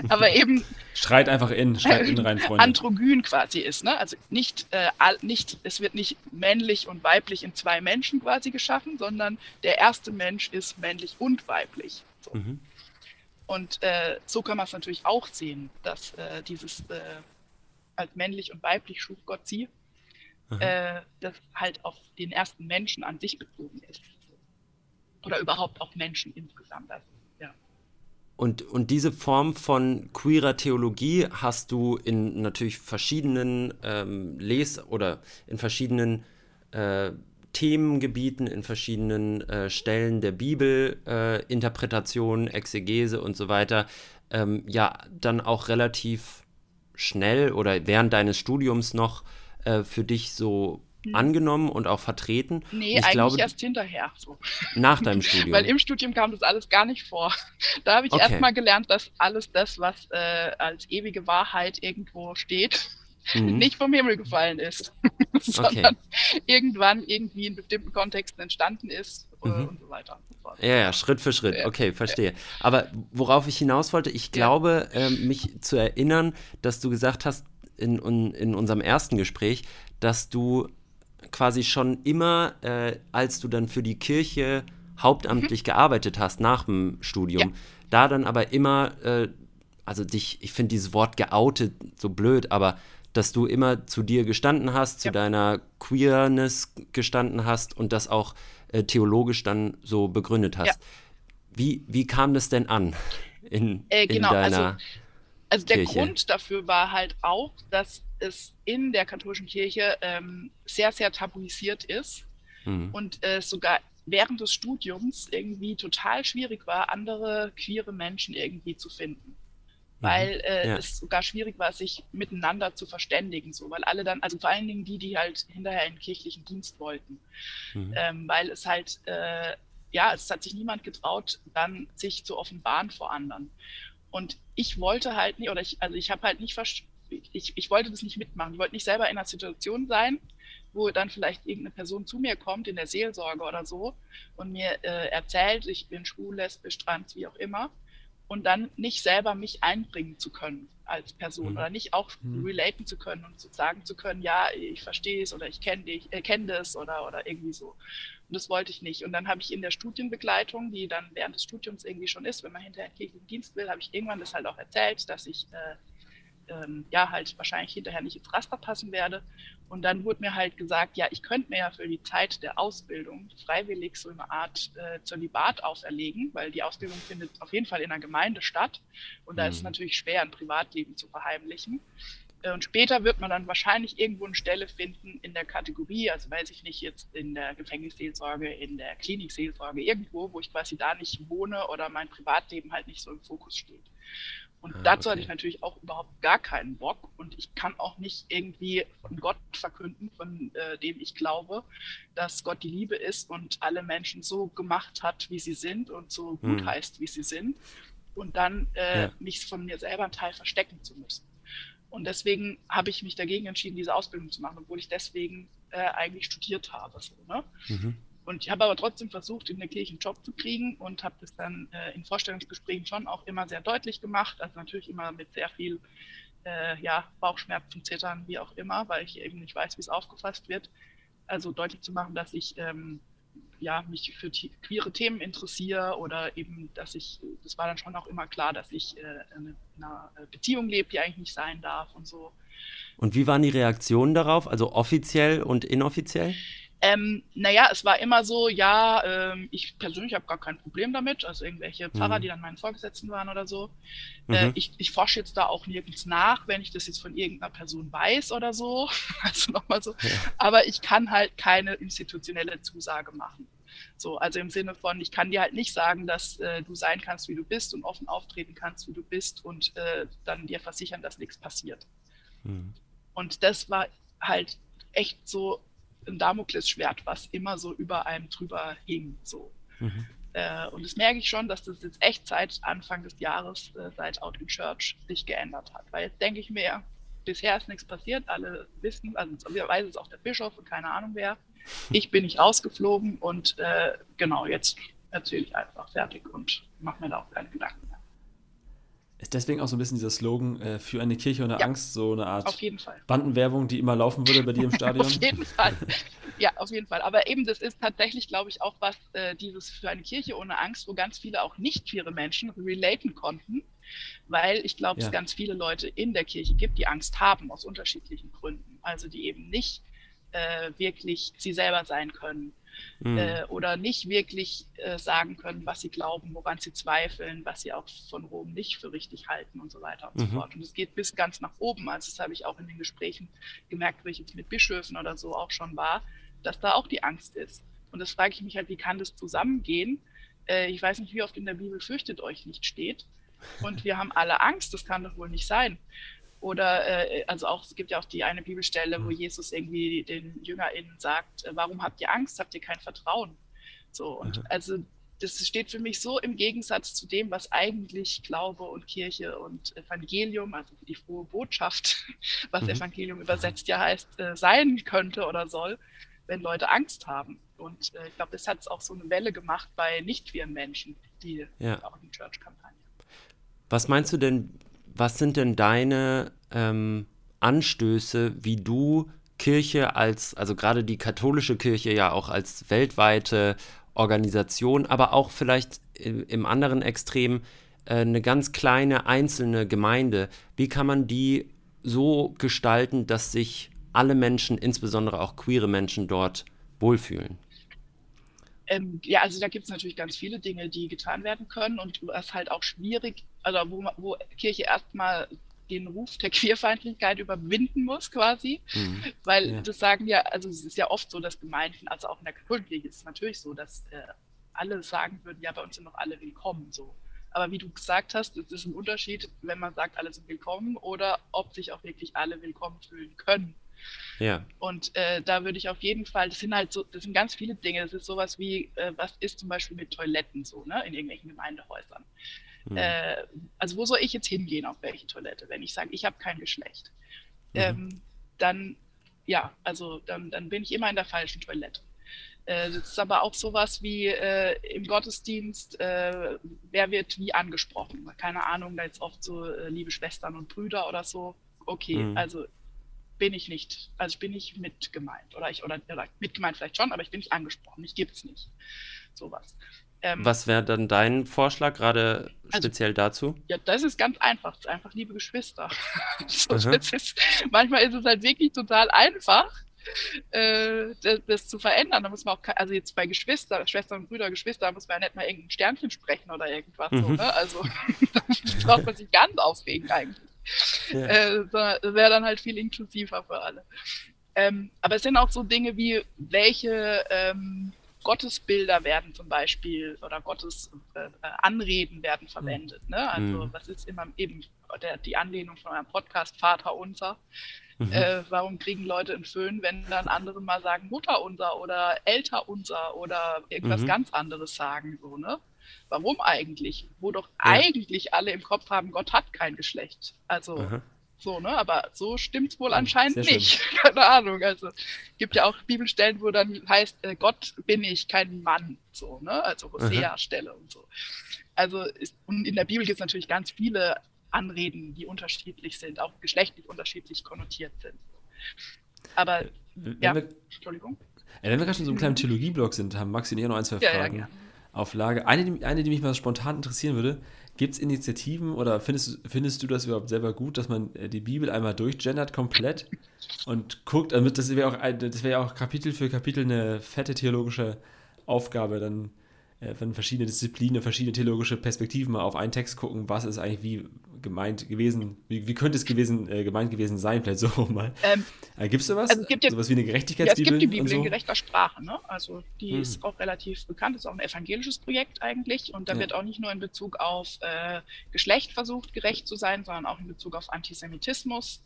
aber eben Schreit einfach in, schreit in rein, Freunde. androgyn quasi ist. Ne? Also nicht, äh, nicht, es wird nicht männlich und weiblich in zwei Menschen quasi geschaffen, sondern der erste Mensch ist männlich und weiblich. So. Mhm. Und äh, so kann man es natürlich auch sehen, dass äh, dieses äh, als männlich und weiblich schuf Gott sie, äh, das halt auf den ersten Menschen an sich bezogen ist. Oder überhaupt auf Menschen insgesamt. Also, ja. Und, und diese Form von queerer Theologie hast du in natürlich verschiedenen ähm, Les- oder in verschiedenen äh, Themengebieten, in verschiedenen äh, Stellen der Bibel, äh, Interpretation, Exegese und so weiter, ähm, ja, dann auch relativ schnell oder während deines Studiums noch äh, für dich so angenommen und auch vertreten. Nee, ich eigentlich glaube, erst hinterher. So. nach deinem Studium. Weil im Studium kam das alles gar nicht vor. Da habe ich Okay. erstmal gelernt, dass alles das, was äh, als ewige Wahrheit irgendwo steht, Mhm. nicht vom Himmel gefallen ist, sondern irgendwann irgendwie in bestimmten Kontexten entstanden ist äh, Mhm. und so weiter. Ja, ja, Schritt für Schritt. Ja. Okay, verstehe. Aber worauf ich hinaus wollte, ich glaube, ähm, mich zu erinnern, dass du gesagt hast in, in, in unserem ersten Gespräch, dass du quasi schon immer, äh, als du dann für die Kirche hauptamtlich gearbeitet hast nach dem Studium, Mhm. Ja. da dann aber immer, äh, also dich, ich finde dieses Wort geoutet so blöd, aber dass du immer zu dir gestanden hast, zu Ja. deiner Queerness gestanden hast und das auch äh, theologisch dann so begründet hast. Ja. Wie, wie kam das denn an in, Äh, genau, in also- deiner Also der Kirche. Grund dafür war halt auch, dass es in der katholischen Kirche ähm, sehr, sehr tabuisiert ist Hm. und äh, sogar während des Studiums irgendwie total schwierig war, andere queere Menschen irgendwie zu finden. Weil äh, Mhm. Ja. es sogar schwierig war, sich miteinander zu verständigen, so, weil alle dann, also vor allen Dingen die, die halt hinterher in den kirchlichen Dienst wollten, Mhm. ähm, weil es halt, äh, ja, es hat sich niemand getraut, dann sich zu offenbaren vor anderen. Und ich wollte halt nicht, oder ich, also ich habe halt nicht ich, ich wollte das nicht mitmachen. Ich wollte nicht selber in einer Situation sein, wo dann vielleicht irgendeine Person zu mir kommt in der Seelsorge oder so und mir äh, erzählt, ich bin schwul, lesbisch, trans, wie auch immer, und dann nicht selber mich einbringen zu können als Person mhm. oder nicht auch mhm. relaten zu können und so sagen zu können, ja, ich verstehe es oder ich kenne dich, äh, kenne das oder, oder irgendwie so. Und das wollte ich nicht. Und dann habe ich in der Studienbegleitung, die dann während des Studiums irgendwie schon ist, wenn man hinterher kirchlichen Dienst will, habe ich irgendwann das halt auch erzählt, dass ich äh, ähm, ja halt wahrscheinlich hinterher nicht ins Raster passen werde. Und dann wurde mir halt gesagt, ja, ich könnte mir ja für die Zeit der Ausbildung freiwillig so eine Art äh, Zölibat auferlegen, weil die Ausbildung findet auf jeden Fall in der Gemeinde statt. Und da mhm. ist es mhm. natürlich schwer, ein Privatleben zu verheimlichen. Äh, und später wird man dann wahrscheinlich irgendwo eine Stelle finden in der Kategorie, also weiß ich nicht, jetzt in der Gefängnisseelsorge, in der Klinikseelsorge, irgendwo, wo ich quasi da nicht wohne oder mein Privatleben halt nicht so im Fokus steht. Und ah, dazu okay. hatte ich natürlich auch überhaupt gar keinen Bock. Und ich kann auch nicht irgendwie von Gott verkünden, von äh, dem ich glaube, dass Gott die Liebe ist und alle Menschen so gemacht hat, wie sie sind und so gut hm. heißt, wie sie sind. Und dann äh, ja. mich von mir selber einen Teil verstecken zu müssen. Und deswegen habe ich mich dagegen entschieden, diese Ausbildung zu machen, obwohl ich deswegen äh, eigentlich studiert habe. So, ne? mhm. Und ich habe aber trotzdem versucht, in der Kirche einen Job zu kriegen und habe das dann äh, in Vorstellungsgesprächen schon auch immer sehr deutlich gemacht. Also natürlich immer mit sehr viel äh, ja, Bauchschmerzen, Zittern, wie auch immer, weil ich eben nicht weiß, wie es aufgefasst wird. Also deutlich zu machen, dass ich ähm, ja, mich für queere Themen interessiere oder eben, dass ich, das war dann schon auch immer klar, dass ich äh, in einer Beziehung lebe, die eigentlich nicht sein darf und so. Und wie waren die Reaktionen darauf, also offiziell und inoffiziell? Ähm, naja, es war immer so, ja, ähm, ich persönlich habe gar kein Problem damit, also irgendwelche Pfarrer, mhm. die dann meinen Vorgesetzten waren oder so. Äh, mhm. ich, ich forsche jetzt da auch nirgends nach, wenn ich das jetzt von irgendeiner Person weiß oder so. also nochmal so. Ja. Aber ich kann halt keine institutionelle Zusage machen. So, also im Sinne von, ich kann dir halt nicht sagen, dass äh, du sein kannst, wie du bist und offen auftreten kannst, wie du bist und äh, dann dir versichern, dass nichts passiert. Mhm. Und das war halt echt so ein Damoklesschwert, was immer so über einem drüber hing. So. Mhm. Äh, und das merke ich schon, dass das jetzt echt seit Anfang des Jahres, äh, seit Out in Church, sich geändert hat. Weil jetzt denke ich mir, bisher ist nichts passiert, alle wissen, also weiß es auch der Bischof und keine Ahnung wer. Ich bin nicht rausgeflogen und äh, genau, jetzt erzähle ich einfach fertig und mache mir da auch keine Gedanken mehr. Ist deswegen auch so ein bisschen dieser Slogan äh, für eine Kirche ohne ja, Angst, so eine Art auf jeden Fall. Bandenwerbung, die immer laufen würde bei dir im Stadion? auf jeden Fall. Ja, auf jeden Fall. Aber eben, das ist tatsächlich, glaube ich, auch was, äh, dieses für eine Kirche ohne Angst, wo ganz viele auch nicht queere Menschen relaten konnten, weil ich glaube, ja. es ganz viele Leute in der Kirche gibt, die Angst haben aus unterschiedlichen Gründen. Also die eben nicht äh, wirklich sie selber sein können mhm. äh, oder nicht wirklich äh, sagen können, was sie glauben, woran sie zweifeln, was sie auch von Rom nicht für richtig halten und so weiter und mhm. so fort. Und es geht bis ganz nach oben. Also das habe ich auch in den Gesprächen gemerkt, wo ich jetzt mit Bischöfen oder so auch schon war, dass da auch die Angst ist. Und das frage ich mich halt, wie kann das zusammengehen? Äh, ich weiß nicht, wie oft in der Bibel fürchtet euch nicht steht. Und wir haben alle Angst, das kann doch wohl nicht sein. Oder äh, also auch, es gibt ja auch die eine Bibelstelle, wo mhm. Jesus irgendwie den JüngerInnen sagt, äh, warum habt ihr Angst? Habt ihr kein Vertrauen? So, und mhm. also das steht für mich so im Gegensatz zu dem, was eigentlich Glaube und Kirche und Evangelium, also die frohe Botschaft, was mhm. Evangelium übersetzt ja heißt, äh, sein könnte oder soll, wenn Leute Angst haben. Und äh, ich glaube, das hat es auch so eine Welle gemacht bei nicht queeren Menschen, die ja. auch in Church-Kampagne. Was meinst du denn, was sind denn deine ähm, Anstöße, wie du Kirche als, also gerade die katholische Kirche ja auch als weltweite Organisation, aber auch vielleicht im anderen Extrem äh, eine ganz kleine einzelne Gemeinde, wie kann man die so gestalten, dass sich alle Menschen, insbesondere auch queere Menschen dort wohlfühlen? Ähm, ja, also da gibt es natürlich ganz viele Dinge, die getan werden können und was halt auch schwierig, also wo, wo Kirche erstmal den Ruf der Queerfeindlichkeit überwinden muss, quasi. Mhm. Weil ja. das sagen ja, also es ist ja oft so, dass Gemeinden, also auch in der katholischen Kirche ist es natürlich so, dass äh, alle sagen würden, ja, bei uns sind noch alle willkommen so. Aber wie du gesagt hast, es ist ein Unterschied, wenn man sagt, alle sind willkommen oder ob sich auch wirklich alle willkommen fühlen können. Ja. Und äh, da würde ich auf jeden Fall, das sind halt so, das sind ganz viele Dinge. Das ist sowas wie, äh, was ist zum Beispiel mit Toiletten so, ne, in irgendwelchen Gemeindehäusern. Mhm. Äh, also wo soll ich jetzt hingehen, auf welche Toilette, wenn ich sage, ich habe kein Geschlecht? Mhm. Ähm, dann, ja, also dann, dann bin ich immer in der falschen Toilette. Äh, das ist aber auch sowas wie äh, im Gottesdienst, äh, wer wird wie angesprochen. Keine Ahnung, da jetzt oft so liebe Schwestern und Brüder oder so. Okay, mhm. also bin ich nicht, also ich bin nicht mit gemeint oder ich oder, oder mit gemeint vielleicht schon, aber ich bin nicht angesprochen, ich gibt es nicht. Sowas. Ähm, Was wäre dann dein Vorschlag gerade also, speziell dazu? Ja, das ist ganz einfach. Ist einfach liebe Geschwister. so, ist, manchmal ist es halt wirklich total einfach, äh, das, das, zu verändern. Da muss man auch, also jetzt bei Geschwister, Schwestern und Brüder, Geschwister, muss man ja nicht mal irgendein Sternchen sprechen oder irgendwas. Mhm. So, ne? Also da braucht man sich ganz aufregen eigentlich. Ja. Äh, das wäre dann halt viel inklusiver für alle. Ähm, aber es sind auch so Dinge wie, welche ähm, Gottesbilder werden zum Beispiel oder Gottes äh, Anreden werden verwendet. Ne? Also mhm. was ist immer eben der, die Anlehnung von eurem Podcast Vater unser. Mhm. Äh, warum kriegen Leute einen Föhn, wenn dann andere mal sagen Mutter unser oder Älter unser oder irgendwas mhm. ganz anderes sagen? So, ne? Warum eigentlich? Wo doch ja. eigentlich alle im Kopf haben, Gott hat kein Geschlecht. Also Aha. so, ne? Aber so stimmt es wohl anscheinend nicht. Keine Ahnung. Also gibt ja auch Bibelstellen, wo dann heißt, äh, Gott bin ich, kein Mann. So, ne? Also Hosea-Stelle und so. Also ist, und in der Bibel gibt es natürlich ganz viele Anreden, die unterschiedlich sind, auch geschlechtlich unterschiedlich konnotiert sind. Aber wenn ja, wir, Entschuldigung. Ja, wenn wir gerade schon so einem kleinen Theologie-Blog sind, haben Maxi und ich noch ein, zwei Fragen ja, auf Lage. Eine die, eine, die mich mal spontan interessieren würde, gibt es Initiativen oder findest, findest du das überhaupt selber gut, dass man äh, die Bibel einmal durchgendert komplett und guckt, damit das wäre auch, wär ja auch Kapitel für Kapitel eine fette theologische Aufgabe, dann wenn verschiedene Disziplinen, verschiedene theologische Perspektiven mal auf einen Text gucken, was ist eigentlich wie gemeint gewesen, wie, wie könnte es gewesen, äh, gemeint gewesen sein, vielleicht so mal. Ähm, äh, gibt es sowas? Also es gibt ja, sowas wie eine Gerechtigkeitsbibel? Ja, es gibt die Bibel so? in gerechter Sprache, ne? Also die hm. ist auch relativ bekannt, ist auch ein evangelisches Projekt eigentlich und da ja. wird auch nicht nur in Bezug auf äh, Geschlecht versucht, gerecht zu sein, sondern auch in Bezug auf Antisemitismus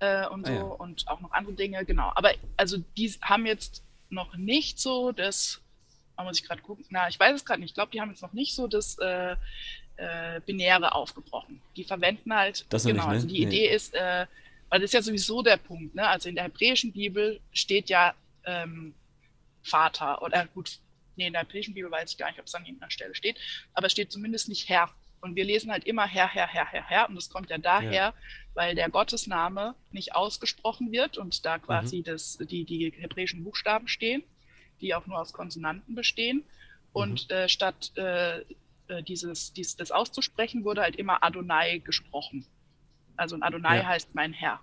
äh, und ah, so ja. und auch noch andere Dinge, genau. Aber also die haben jetzt noch nicht so das da muss ich gerade gucken. Na, ich weiß es gerade nicht. Ich glaube, die haben jetzt noch nicht so das äh, äh, Binäre aufgebrochen. Die verwenden halt, das genau, nicht, ne? also die nee. Idee ist, äh, weil das ist ja sowieso der Punkt, ne? Also in der hebräischen Bibel steht ja ähm, Vater oder gut, nee, in der hebräischen Bibel weiß ich gar nicht, ob es an irgendeiner Stelle steht, aber es steht zumindest nicht Herr. Und wir lesen halt immer Herr, Herr, Herr, Herr, Herr. Und das kommt ja daher, ja. weil der Gottesname nicht ausgesprochen wird und da quasi mhm. das, die, die hebräischen Buchstaben stehen die auch nur aus Konsonanten bestehen. Und mhm. äh, statt äh, äh, dieses, dieses, das auszusprechen, wurde halt immer Adonai gesprochen. Also ein Adonai ja. heißt mein Herr.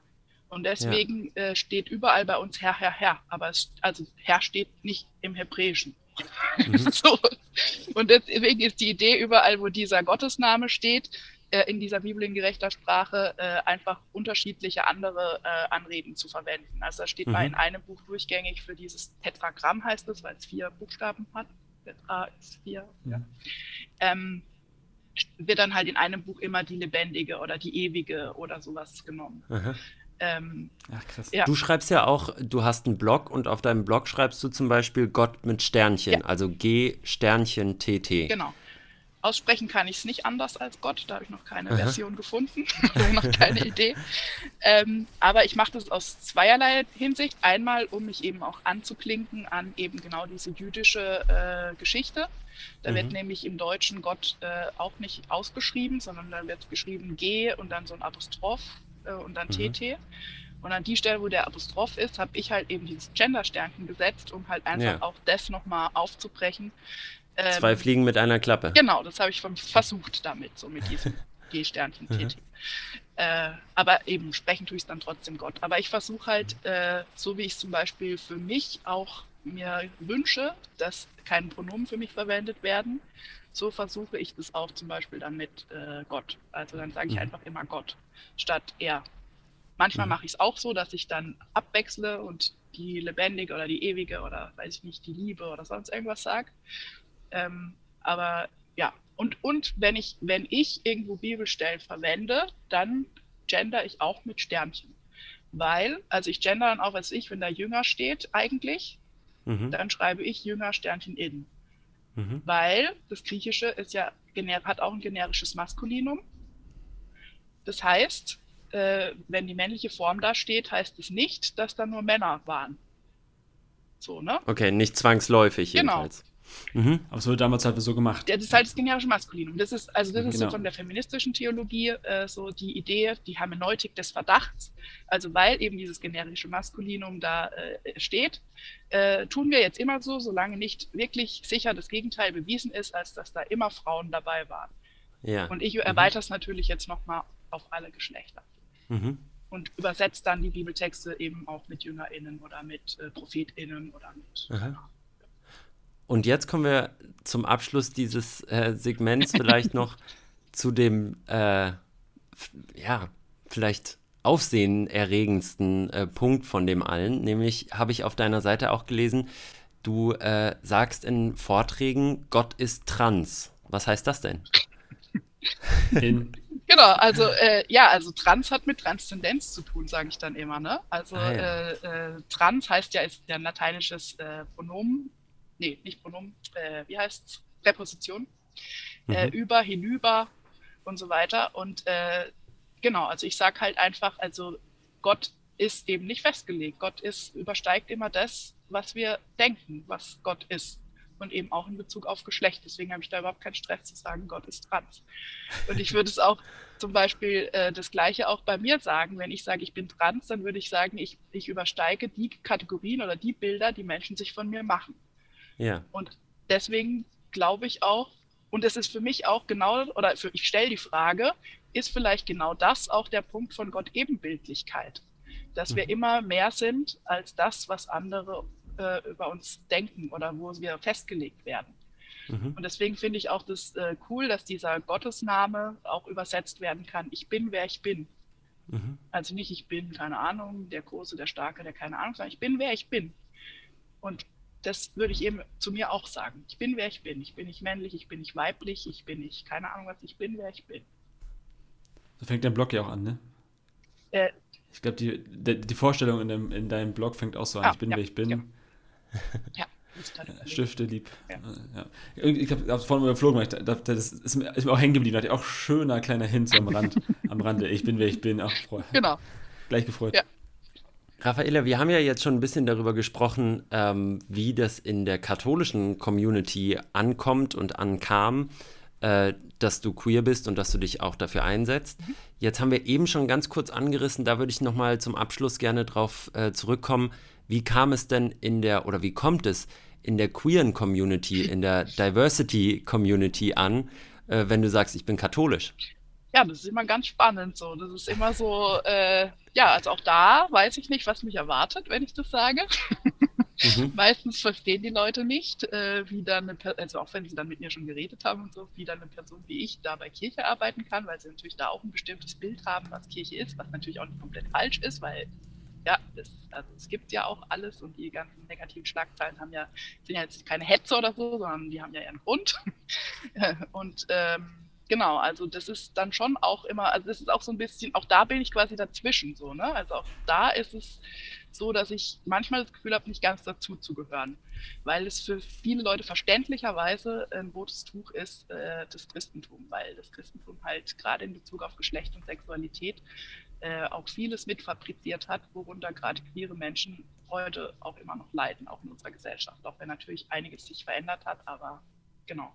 Und deswegen ja. äh, steht überall bei uns Herr, Herr, Herr. Aber es, also Herr steht nicht im Hebräischen. Mhm. so. Und deswegen ist die Idee, überall, wo dieser Gottesname steht, äh, in dieser Bibel in gerechter Sprache äh, einfach unterschiedliche andere äh, Anreden zu verwenden. Also da steht mhm. mal in einem Buch durchgängig für dieses Tetragramm heißt es, weil es vier Buchstaben hat. Tetra ist vier. Ja. Ähm, wird dann halt in einem Buch immer die lebendige oder die ewige oder sowas genommen. Ähm, Ach, krass. Ja. Du schreibst ja auch, du hast einen Blog und auf deinem Blog schreibst du zum Beispiel Gott mit Sternchen, ja. also G Sternchen TT. Genau. Aussprechen kann ich es nicht anders als Gott, da habe ich noch keine Aha. Version gefunden, noch keine Idee. Ähm, aber ich mache das aus zweierlei Hinsicht. Einmal, um mich eben auch anzuklinken an eben genau diese jüdische äh, Geschichte. Da mhm. wird nämlich im Deutschen Gott äh, auch nicht ausgeschrieben, sondern da wird geschrieben G und dann so ein Apostroph äh, und dann mhm. TT. Und an die Stelle, wo der Apostroph ist, habe ich halt eben dieses Gender-Sternchen gesetzt, um halt einfach ja. auch das nochmal aufzubrechen, ähm, Zwei Fliegen mit einer Klappe. Genau, das habe ich versucht damit, so mit diesem G-Sternchen TT. äh, aber eben sprechen tue ich es dann trotzdem Gott. Aber ich versuche halt, äh, so wie ich es zum Beispiel für mich auch mir wünsche, dass keine Pronomen für mich verwendet werden, so versuche ich das auch zum Beispiel dann mit äh, Gott. Also dann sage ich mhm. einfach immer Gott statt er. Manchmal mhm. mache ich es auch so, dass ich dann abwechsle und die lebendige oder die ewige oder weiß ich nicht, die Liebe oder sonst irgendwas sage. Ähm, aber ja, und, und wenn ich, wenn ich irgendwo Bibelstellen verwende, dann gender ich auch mit Sternchen. Weil, also ich gender dann auch als ich, wenn da Jünger steht eigentlich, mhm. dann schreibe ich Jünger Sternchen in. Mhm. Weil das Griechische ist ja, hat auch ein generisches Maskulinum. Das heißt, äh, wenn die männliche Form da steht, heißt es nicht, dass da nur Männer waren. So, ne? Okay, nicht zwangsläufig genau. Mhm. Aber es wurde damals halt so gemacht. Das ist halt das generische Maskulinum. Das ist, also das genau. ist so genau. von der feministischen Theologie äh, so die Idee, die Hermeneutik des Verdachts. Also weil eben dieses generische Maskulinum da äh, steht, äh, tun wir jetzt immer so, solange nicht wirklich sicher das Gegenteil bewiesen ist, als dass da immer Frauen dabei waren. Ja. Und ich mhm. erweitere es natürlich jetzt nochmal auf alle Geschlechter. Mhm. Und übersetzt dann die Bibeltexte eben auch mit JüngerInnen oder mit äh, ProphetInnen oder mit. Aha. Und jetzt kommen wir zum Abschluss dieses äh, Segments vielleicht noch zu dem, äh, ja, vielleicht aufsehenerregendsten äh, Punkt von dem allen. Nämlich habe ich auf deiner Seite auch gelesen, du äh, sagst in Vorträgen, Gott ist trans. Was heißt das denn? In Genau, also äh, ja, also trans hat mit Transzendenz zu tun, sage ich dann immer. Ne? Also ah, ja. äh, äh, trans heißt ja, ist ja ein lateinisches äh, Pronomen, nee, nicht Pronomen, äh, wie heißt es? Präposition. Äh, mhm. über, hinüber und so weiter. Und genau, also ich sage halt einfach, also Gott ist eben nicht festgelegt. Gott ist, übersteigt immer das, was wir denken, was Gott ist und eben auch in Bezug auf Geschlecht. Deswegen habe ich da überhaupt keinen Stress zu sagen, Gott ist trans. Und ich würde es auch zum Beispiel äh, das Gleiche auch bei mir sagen. Wenn ich sage, ich bin trans, dann würde ich sagen, ich, ich übersteige die Kategorien oder die Bilder, die Menschen sich von mir machen. Ja. Und deswegen glaube ich auch, und es ist für mich auch genau, oder für, ich stelle die Frage, ist vielleicht genau das auch der Punkt von Gott Ebenbildlichkeit? Dass mhm. wir immer mehr sind als das, was andere äh, über uns denken oder wo wir festgelegt werden. Mhm. Und deswegen finde ich auch das äh, cool, dass dieser Gottesname auch übersetzt werden kann. Ich bin, wer ich bin. Mhm. Also nicht ich bin, keine Ahnung, der Große, der Starke, der keine Ahnung, sondern ich bin, wer ich bin. Und das würde ich eben zu mir auch sagen. Ich bin, wer ich bin. Ich bin nicht männlich, ich bin nicht weiblich, ich bin nicht, keine Ahnung was, ich bin, wer ich bin. So fängt dein Blog ja auch an, ne? Äh, ich glaube, die, die, die, Vorstellung in, dem, in deinem Blog fängt auch so an. Ah, ich bin, ja, wer ich bin. Ja. Ja. Stifte lieb. Ja. ja. Ich habe vorhin überflogen, das ist mir, ist mir auch hängen geblieben. Da hatte ich auch schöner kleiner Hint so am Rand, am Rande. Ich bin, wer ich bin. Auch genau. Gleich gefreut. Ja. Raffaella, wir haben ja jetzt schon ein bisschen darüber gesprochen, ähm, wie das in der katholischen Community ankommt und ankam, äh, dass du queer bist und dass du dich auch dafür einsetzt. Mhm. Jetzt haben wir eben schon ganz kurz angerissen, da würde ich nochmal zum Abschluss gerne drauf äh, zurückkommen. Wie kam es denn in der, oder wie kommt es in der queeren Community, in der Diversity Community an, äh, wenn du sagst, ich bin katholisch? Ja, das ist immer ganz spannend so. Das ist immer so, äh, ja, also auch da weiß ich nicht, was mich erwartet, wenn ich das sage. Mhm. Meistens verstehen die Leute nicht, äh, wie dann eine Person, also auch wenn sie dann mit mir schon geredet haben und so, wie dann eine Person wie ich da bei Kirche arbeiten kann, weil sie natürlich da auch ein bestimmtes Bild haben, was Kirche ist, was natürlich auch nicht komplett falsch ist, weil ja, das, also es gibt ja auch alles und die ganzen negativen Schlagzeilen haben ja, sind ja jetzt keine Hetze oder so, sondern die haben ja ihren Grund. und ähm, genau, also das ist dann schon auch immer, also das ist auch so ein bisschen, auch da bin ich quasi dazwischen so, ne? Also auch da ist es so, dass ich manchmal das Gefühl habe, nicht ganz dazu zu gehören, weil es für viele Leute verständlicherweise ein rotes Tuch ist, äh, das Christentum, weil das Christentum halt gerade in Bezug auf Geschlecht und Sexualität äh, auch vieles mitfabriziert hat, worunter gerade queere Menschen heute auch immer noch leiden, auch in unserer Gesellschaft, auch wenn natürlich einiges sich verändert hat, aber genau.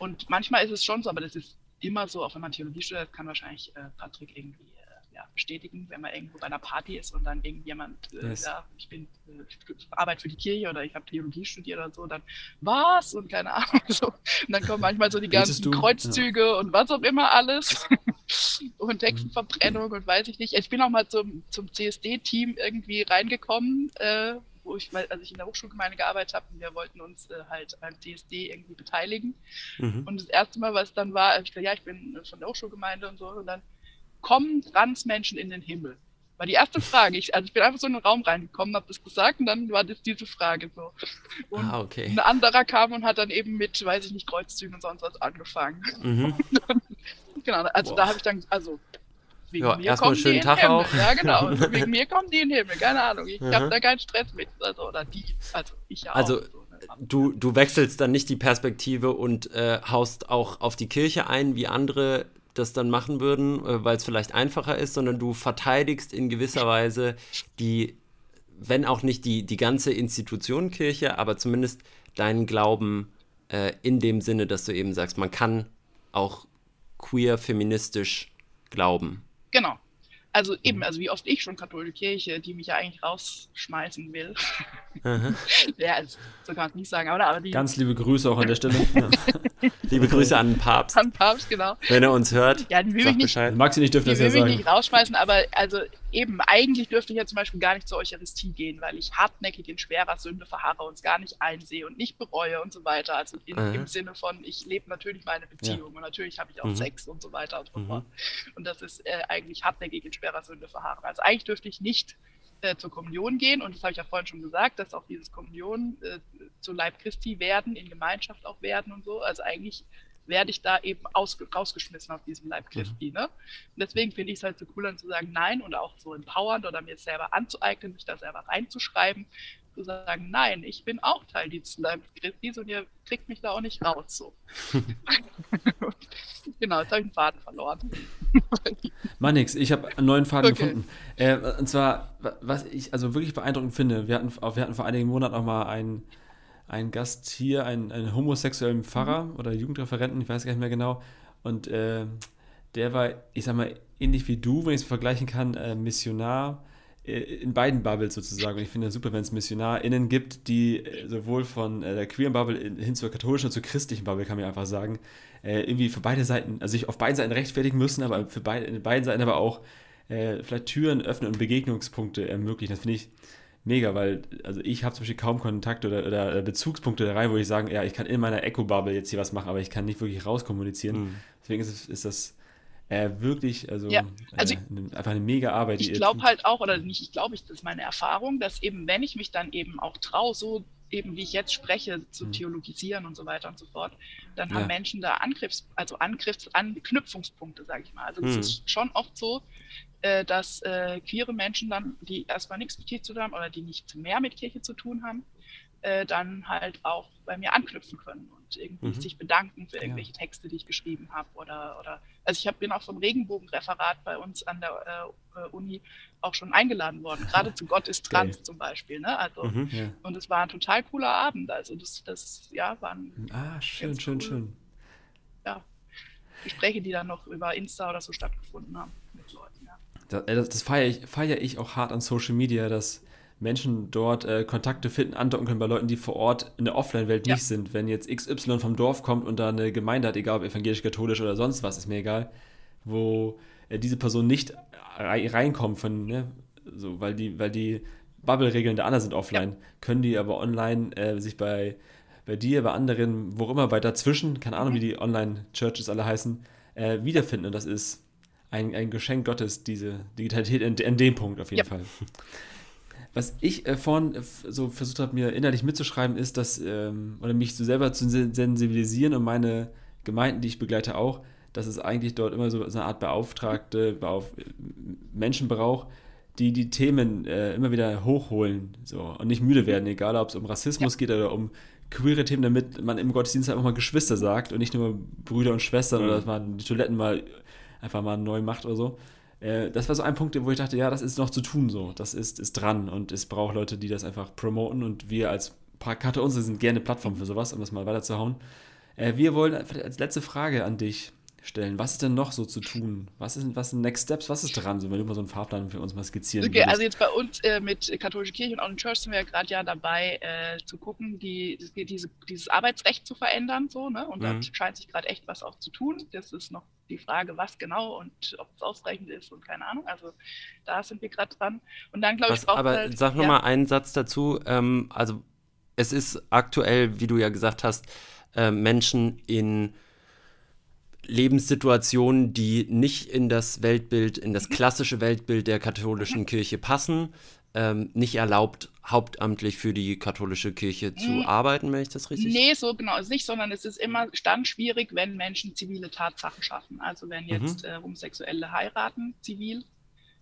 Und manchmal ist es schon so, aber das ist immer so, auch wenn man Theologie studiert, kann wahrscheinlich äh, Patrick irgendwie äh, ja, bestätigen, wenn man irgendwo bei einer Party ist und dann irgendjemand, äh, yes. ja, ich bin, äh, ich arbeite für die Kirche oder ich habe Theologie studiert oder so, dann was und keine Ahnung. So. Und dann kommen manchmal so die ganzen Kreuzzüge ja. und was auch immer alles. und Textenverbrennung mhm. und weiß ich nicht. Ich bin auch mal zum, zum CSD-Team irgendwie reingekommen, äh, wo ich, als ich in der Hochschulgemeinde gearbeitet habe, und wir wollten uns äh, halt beim CSD irgendwie beteiligen. Mhm. Und das erste Mal, was dann war, ich dachte, ja, ich bin von der Hochschulgemeinde und so, und dann kommen Transmenschen in den Himmel? War die erste Frage. Ich, also ich bin einfach so in den Raum reingekommen, habe das gesagt und dann war das diese Frage so. Und ah, okay. ein anderer kam und hat dann eben mit, weiß ich nicht, Kreuzzügen und sonst was angefangen. Mhm. genau, also Boah. da habe ich dann, also wegen ja, mir kommen schönen die Tag in auch. Ja, genau. wegen mir kommen die in den Himmel. Keine Ahnung. Ich mhm. habe da keinen Stress mit. Also, oder die. Also ich ja also, auch. So, ne? du, du wechselst dann nicht die Perspektive und äh, haust auch auf die Kirche ein, wie andere das dann machen würden, äh, weil es vielleicht einfacher ist, sondern du verteidigst in gewisser Weise die, wenn auch nicht die, die ganze Institution Kirche, aber zumindest deinen Glauben äh, in dem Sinne, dass du eben sagst, man kann auch queer feministisch glauben. Genau. Also eben, mhm. also wie oft ich schon katholische Kirche, die mich ja eigentlich rausschmeißen will. ja, also, so kann man es nicht sagen, aber, aber die. Ganz liebe Grüße auch an der Stelle. liebe Grüße an den Papst. An den Papst, genau. Wenn er uns hört. Ja, die will mich nicht, Bescheid. Maxi nicht dürfte das ja sagen. will mich nicht rausschmeißen, aber also eben, eigentlich dürfte ich ja zum Beispiel gar nicht zur Eucharistie gehen, weil ich hartnäckig in schwerer Sünde verharre und es gar nicht einsehe und nicht bereue und so weiter. Also in, im Sinne von, ich lebe natürlich meine Beziehung ja. und natürlich habe ich auch mhm. Sex und so weiter und so mhm. fort. Und das ist äh, eigentlich hartnäckig in schwerer Sünde verharren. Also eigentlich dürfte ich nicht äh, zur Kommunion gehen und das habe ich ja vorhin schon gesagt, dass auch dieses Kommunion äh, zu Leib Christi werden, in Gemeinschaft auch werden und so. Also eigentlich werde ich da eben rausgeschmissen aus diesem Leib mhm. Christi. Ne? Und deswegen finde ich es halt so cool, dann zu sagen Nein und auch so empowernd oder mir selber anzueignen, mich da selber reinzuschreiben, zu sagen, nein, ich bin auch Teil dieses Leib Christi und ihr kriegt mich da auch nicht raus. So. genau, jetzt habe ich einen Faden verloren. Mann nix, ich habe einen neuen Faden okay. gefunden. Äh, und zwar, was ich also wirklich beeindruckend finde, wir hatten, wir hatten vor einigen Monaten auch mal einen, einen Gast hier, einen, einen homosexuellen Pfarrer mhm. oder Jugendreferenten, ich weiß gar nicht mehr genau. Und äh, der war, ich sag mal, ähnlich wie du, wenn ich es vergleichen kann, äh, Missionar äh, in beiden Bubbles sozusagen. Und ich finde es super, wenn es MissionarInnen gibt, die äh, sowohl von äh, der queeren Bubble hin zur katholischen und zur christlichen Bubble, kann man einfach sagen, irgendwie für beide Seiten, also sich auf beiden Seiten rechtfertigen müssen, aber für beide, beiden Seiten aber auch vielleicht Türen öffnen und Begegnungspunkte ermöglichen. Das finde ich mega, weil also ich habe zum Beispiel kaum Kontakt oder, oder, Bezugspunkte da rein, wo ich sage, ja, ich kann in meiner Echo-Bubble jetzt hier was machen, aber ich kann nicht wirklich rauskommunizieren. Mhm. Deswegen ist, es, ist das äh, wirklich, also, ja, also äh, einfach eine mega Arbeit. Ich glaube halt auch, oder nicht, ich glaube, das ist meine Erfahrung, dass eben, wenn ich mich dann eben auch traue, so eben wie ich jetzt spreche, zu mhm. theologisieren und so weiter und so fort, dann haben Menschen da Angriffs-, also Angriffs-, Anknüpfungspunkte, sage ich mal. Also es mhm. ist schon oft so, äh, dass äh, queere Menschen dann, die erstmal nichts mit Kirche zu tun haben oder die nicht mehr mit Kirche zu tun haben, äh, dann halt auch bei mir anknüpfen können und irgendwie mhm. sich bedanken für irgendwelche ja. Texte, die ich geschrieben habe oder, oder also ich hab, bin auch vom Regenbogenreferat bei uns an der äh, Uni auch schon eingeladen worden, gerade zu Gott ist Trans okay. zum Beispiel. Ne? Also, mhm, ja. Und es war ein total cooler Abend. Also das, das ja, waren Ah, schön, schön, cool, schön. Ja, Gespräche, die dann noch über Insta oder so stattgefunden haben mit Leuten. Das, äh, das feiere ich, feier ich auch hart an Social Media, dass Menschen dort äh, Kontakte finden, andocken können bei Leuten, die vor Ort in der Offline-Welt ja. nicht sind. Wenn jetzt XY vom Dorf kommt und da eine Gemeinde hat, egal ob evangelisch, katholisch oder sonst was, ist mir egal, wo äh, diese Person nicht reinkommt, von, ne, so, weil die, weil die Bubble-Regeln der anderen sind offline, ja. können die aber online äh, sich bei, bei dir, bei anderen, wo immer, bei dazwischen, keine Ahnung, mhm. wie die Online-Churches alle heißen, äh, wiederfinden. Und das ist ein, ein Geschenk Gottes, diese Digitalität in, in dem Punkt auf jeden ja. Fall. Was ich äh, vorhin äh, so versucht habe, mir innerlich mitzuschreiben, ist, dass, ähm, oder mich so selber zu sensibilisieren und meine Gemeinden, die ich begleite, auch, dass es eigentlich dort immer so eine Art Beauftragte, Beauf Menschen braucht, die die Themen äh, immer wieder hochholen so, und nicht müde werden, egal ob es um Rassismus ja. geht oder um queere Themen, damit man im Gottesdienst einfach mal Geschwister sagt und nicht nur Brüder und Schwestern mhm. oder dass man die Toiletten mal einfach mal neu macht oder so. Äh, das war so ein Punkt, wo ich dachte, ja, das ist noch zu tun so. Das ist, ist dran und es braucht Leute, die das einfach promoten und wir als Karte uns sind gerne Plattform für sowas, um das mal weiterzuhauen. Äh, wir wollen als letzte Frage an dich stellen. Was ist denn noch so zu tun? Was, ist, was sind Next Steps? Was ist dran, so, wenn du mal so einen Fahrplan für uns mal skizzieren Okay, würdest? also jetzt bei uns äh, mit Katholische Kirche und Open Church sind wir ja gerade ja dabei, äh, zu gucken, die, die, diese, dieses Arbeitsrecht zu verändern. So, ne? Und mhm. da scheint sich gerade echt was auch zu tun. Das ist noch die Frage, was genau und ob es ausreichend ist und keine Ahnung. Also da sind wir gerade dran. Und dann glaube ich, Aber halt, sag nochmal ja. einen Satz dazu. Ähm, also es ist aktuell, wie du ja gesagt hast, äh, Menschen in Lebenssituationen, die nicht in das Weltbild, in das klassische Weltbild der katholischen Kirche passen, ähm, nicht erlaubt, hauptamtlich für die katholische Kirche zu mhm. arbeiten, wenn ich das richtig Nee, so genau ist nicht, sondern es ist immer dann schwierig, wenn Menschen zivile Tatsachen schaffen. Also wenn mhm. jetzt mhm. äh, Homosexuelle heiraten, zivil,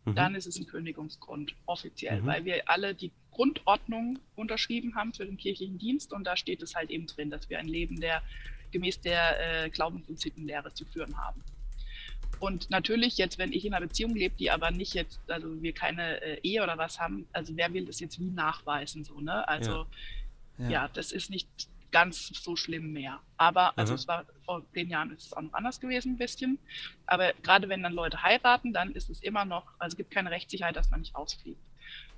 mhm. dann ist es ein Kündigungsgrund offiziell, mhm. weil wir alle die Grundordnung unterschrieben haben für den kirchlichen Dienst und da steht es halt eben drin, dass wir ein Leben der gemäß der äh, Glaubens- und Sittenlehre zu führen haben. Und natürlich jetzt, wenn ich in einer Beziehung lebe, die aber nicht jetzt, also wir keine äh, Ehe oder was haben, also wer will das jetzt wie nachweisen so, ne? Also ja, ja. ja das ist nicht ganz so schlimm mehr. Aber also mhm. es war vor zehn Jahren ist es auch noch anders gewesen ein bisschen. Aber gerade wenn dann Leute heiraten, dann ist es immer noch, also es gibt keine Rechtssicherheit, dass man nicht ausfliegt.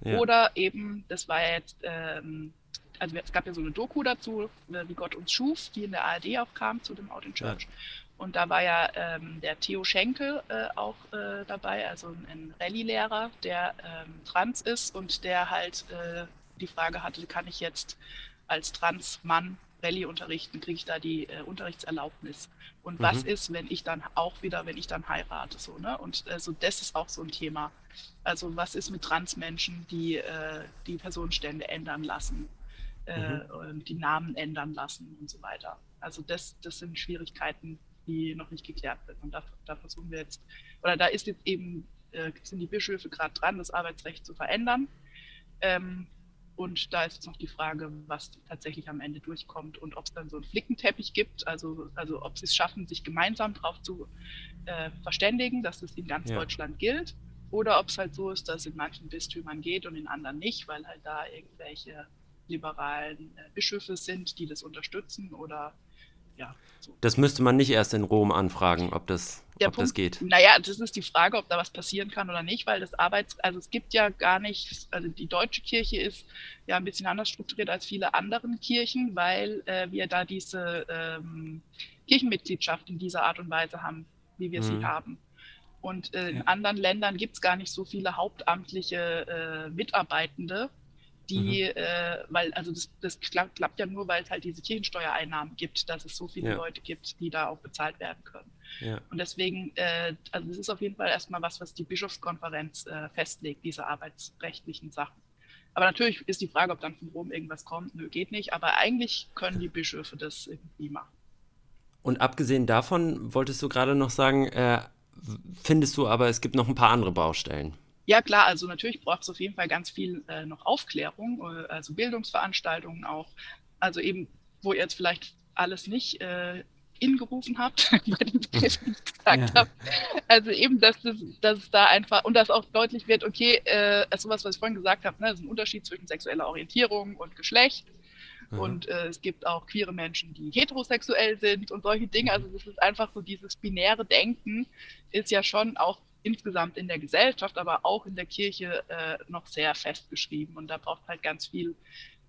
Ja. Oder eben, das war ja jetzt, ähm, also es gab ja so eine Doku dazu, äh, wie Gott uns schuf, die in der ARD auch kam zu dem Out in Church. Ja. Und da war ja ähm, der Theo Schenkel äh, auch äh, dabei, also ein Rallye-Lehrer, der ähm, trans ist und der halt äh, die Frage hatte, kann ich jetzt als Trans-Mann Rallye unterrichten, kriege ich da die äh, Unterrichtserlaubnis? Und mhm. was ist, wenn ich dann auch wieder, wenn ich dann heirate? So, ne? Und also das ist auch so ein Thema. Also was ist mit Transmenschen, die äh, die Personenstände ändern lassen, mhm. die Namen ändern lassen und so weiter. Also das, das sind Schwierigkeiten, die noch nicht geklärt sind. Und da, da versuchen wir jetzt, oder da ist jetzt eben, äh, sind die Bischöfe gerade dran, das Arbeitsrecht zu verändern. Ähm, und da ist jetzt noch die Frage, was tatsächlich am Ende durchkommt und ob es dann so einen Flickenteppich gibt, also, also ob sie es schaffen, sich gemeinsam darauf zu äh, verständigen, dass es in ganz ja. Deutschland gilt. Oder ob es halt so ist, dass es in manchen Bistümern geht und in anderen nicht, weil halt da irgendwelche liberalen äh, Bischöfe sind, die das unterstützen oder ja. So. Das müsste man nicht erst in Rom anfragen, ob das, ob Punkt, das geht. Naja, das ist die Frage, ob da was passieren kann oder nicht, weil das Arbeits-, also es gibt ja gar nicht, also die deutsche Kirche ist ja ein bisschen anders strukturiert als viele anderen Kirchen, weil äh, wir da diese ähm, Kirchenmitgliedschaft in dieser Art und Weise haben, wie wir mhm. sie haben. Und äh, in ja. anderen Ländern gibt es gar nicht so viele hauptamtliche äh, Mitarbeitende, die, mhm. äh, weil, also das, das klappt, klappt, ja nur, weil es halt diese Kirchensteuereinnahmen gibt, dass es so viele ja. Leute gibt, die da auch bezahlt werden können. Ja. Und deswegen, äh, also das ist auf jeden Fall erstmal was, was die Bischofskonferenz äh, festlegt, diese arbeitsrechtlichen Sachen. Aber natürlich ist die Frage, ob dann von Rom irgendwas kommt. Nö, geht nicht. Aber eigentlich können die Bischöfe das irgendwie machen. Und abgesehen davon wolltest du gerade noch sagen, äh, findest du aber, es gibt noch ein paar andere Baustellen. Ja, klar, also natürlich braucht es auf jeden Fall ganz viel äh, noch Aufklärung, äh, also Bildungsveranstaltungen auch. Also eben, wo ihr jetzt vielleicht alles nicht äh, ingerufen habt, bei den Begriffen gesagt ja. habt. Also eben, dass, das, dass es da einfach, und dass auch deutlich wird, okay, äh, also was, was ich vorhin gesagt habe, ne, ist ein Unterschied zwischen sexueller Orientierung und Geschlecht. Mhm. Und äh, es gibt auch queere Menschen, die heterosexuell sind und solche Dinge. Also das ist einfach so dieses binäre Denken ist ja schon auch insgesamt in der Gesellschaft, aber auch in der Kirche äh, noch sehr festgeschrieben. Und da braucht halt ganz viel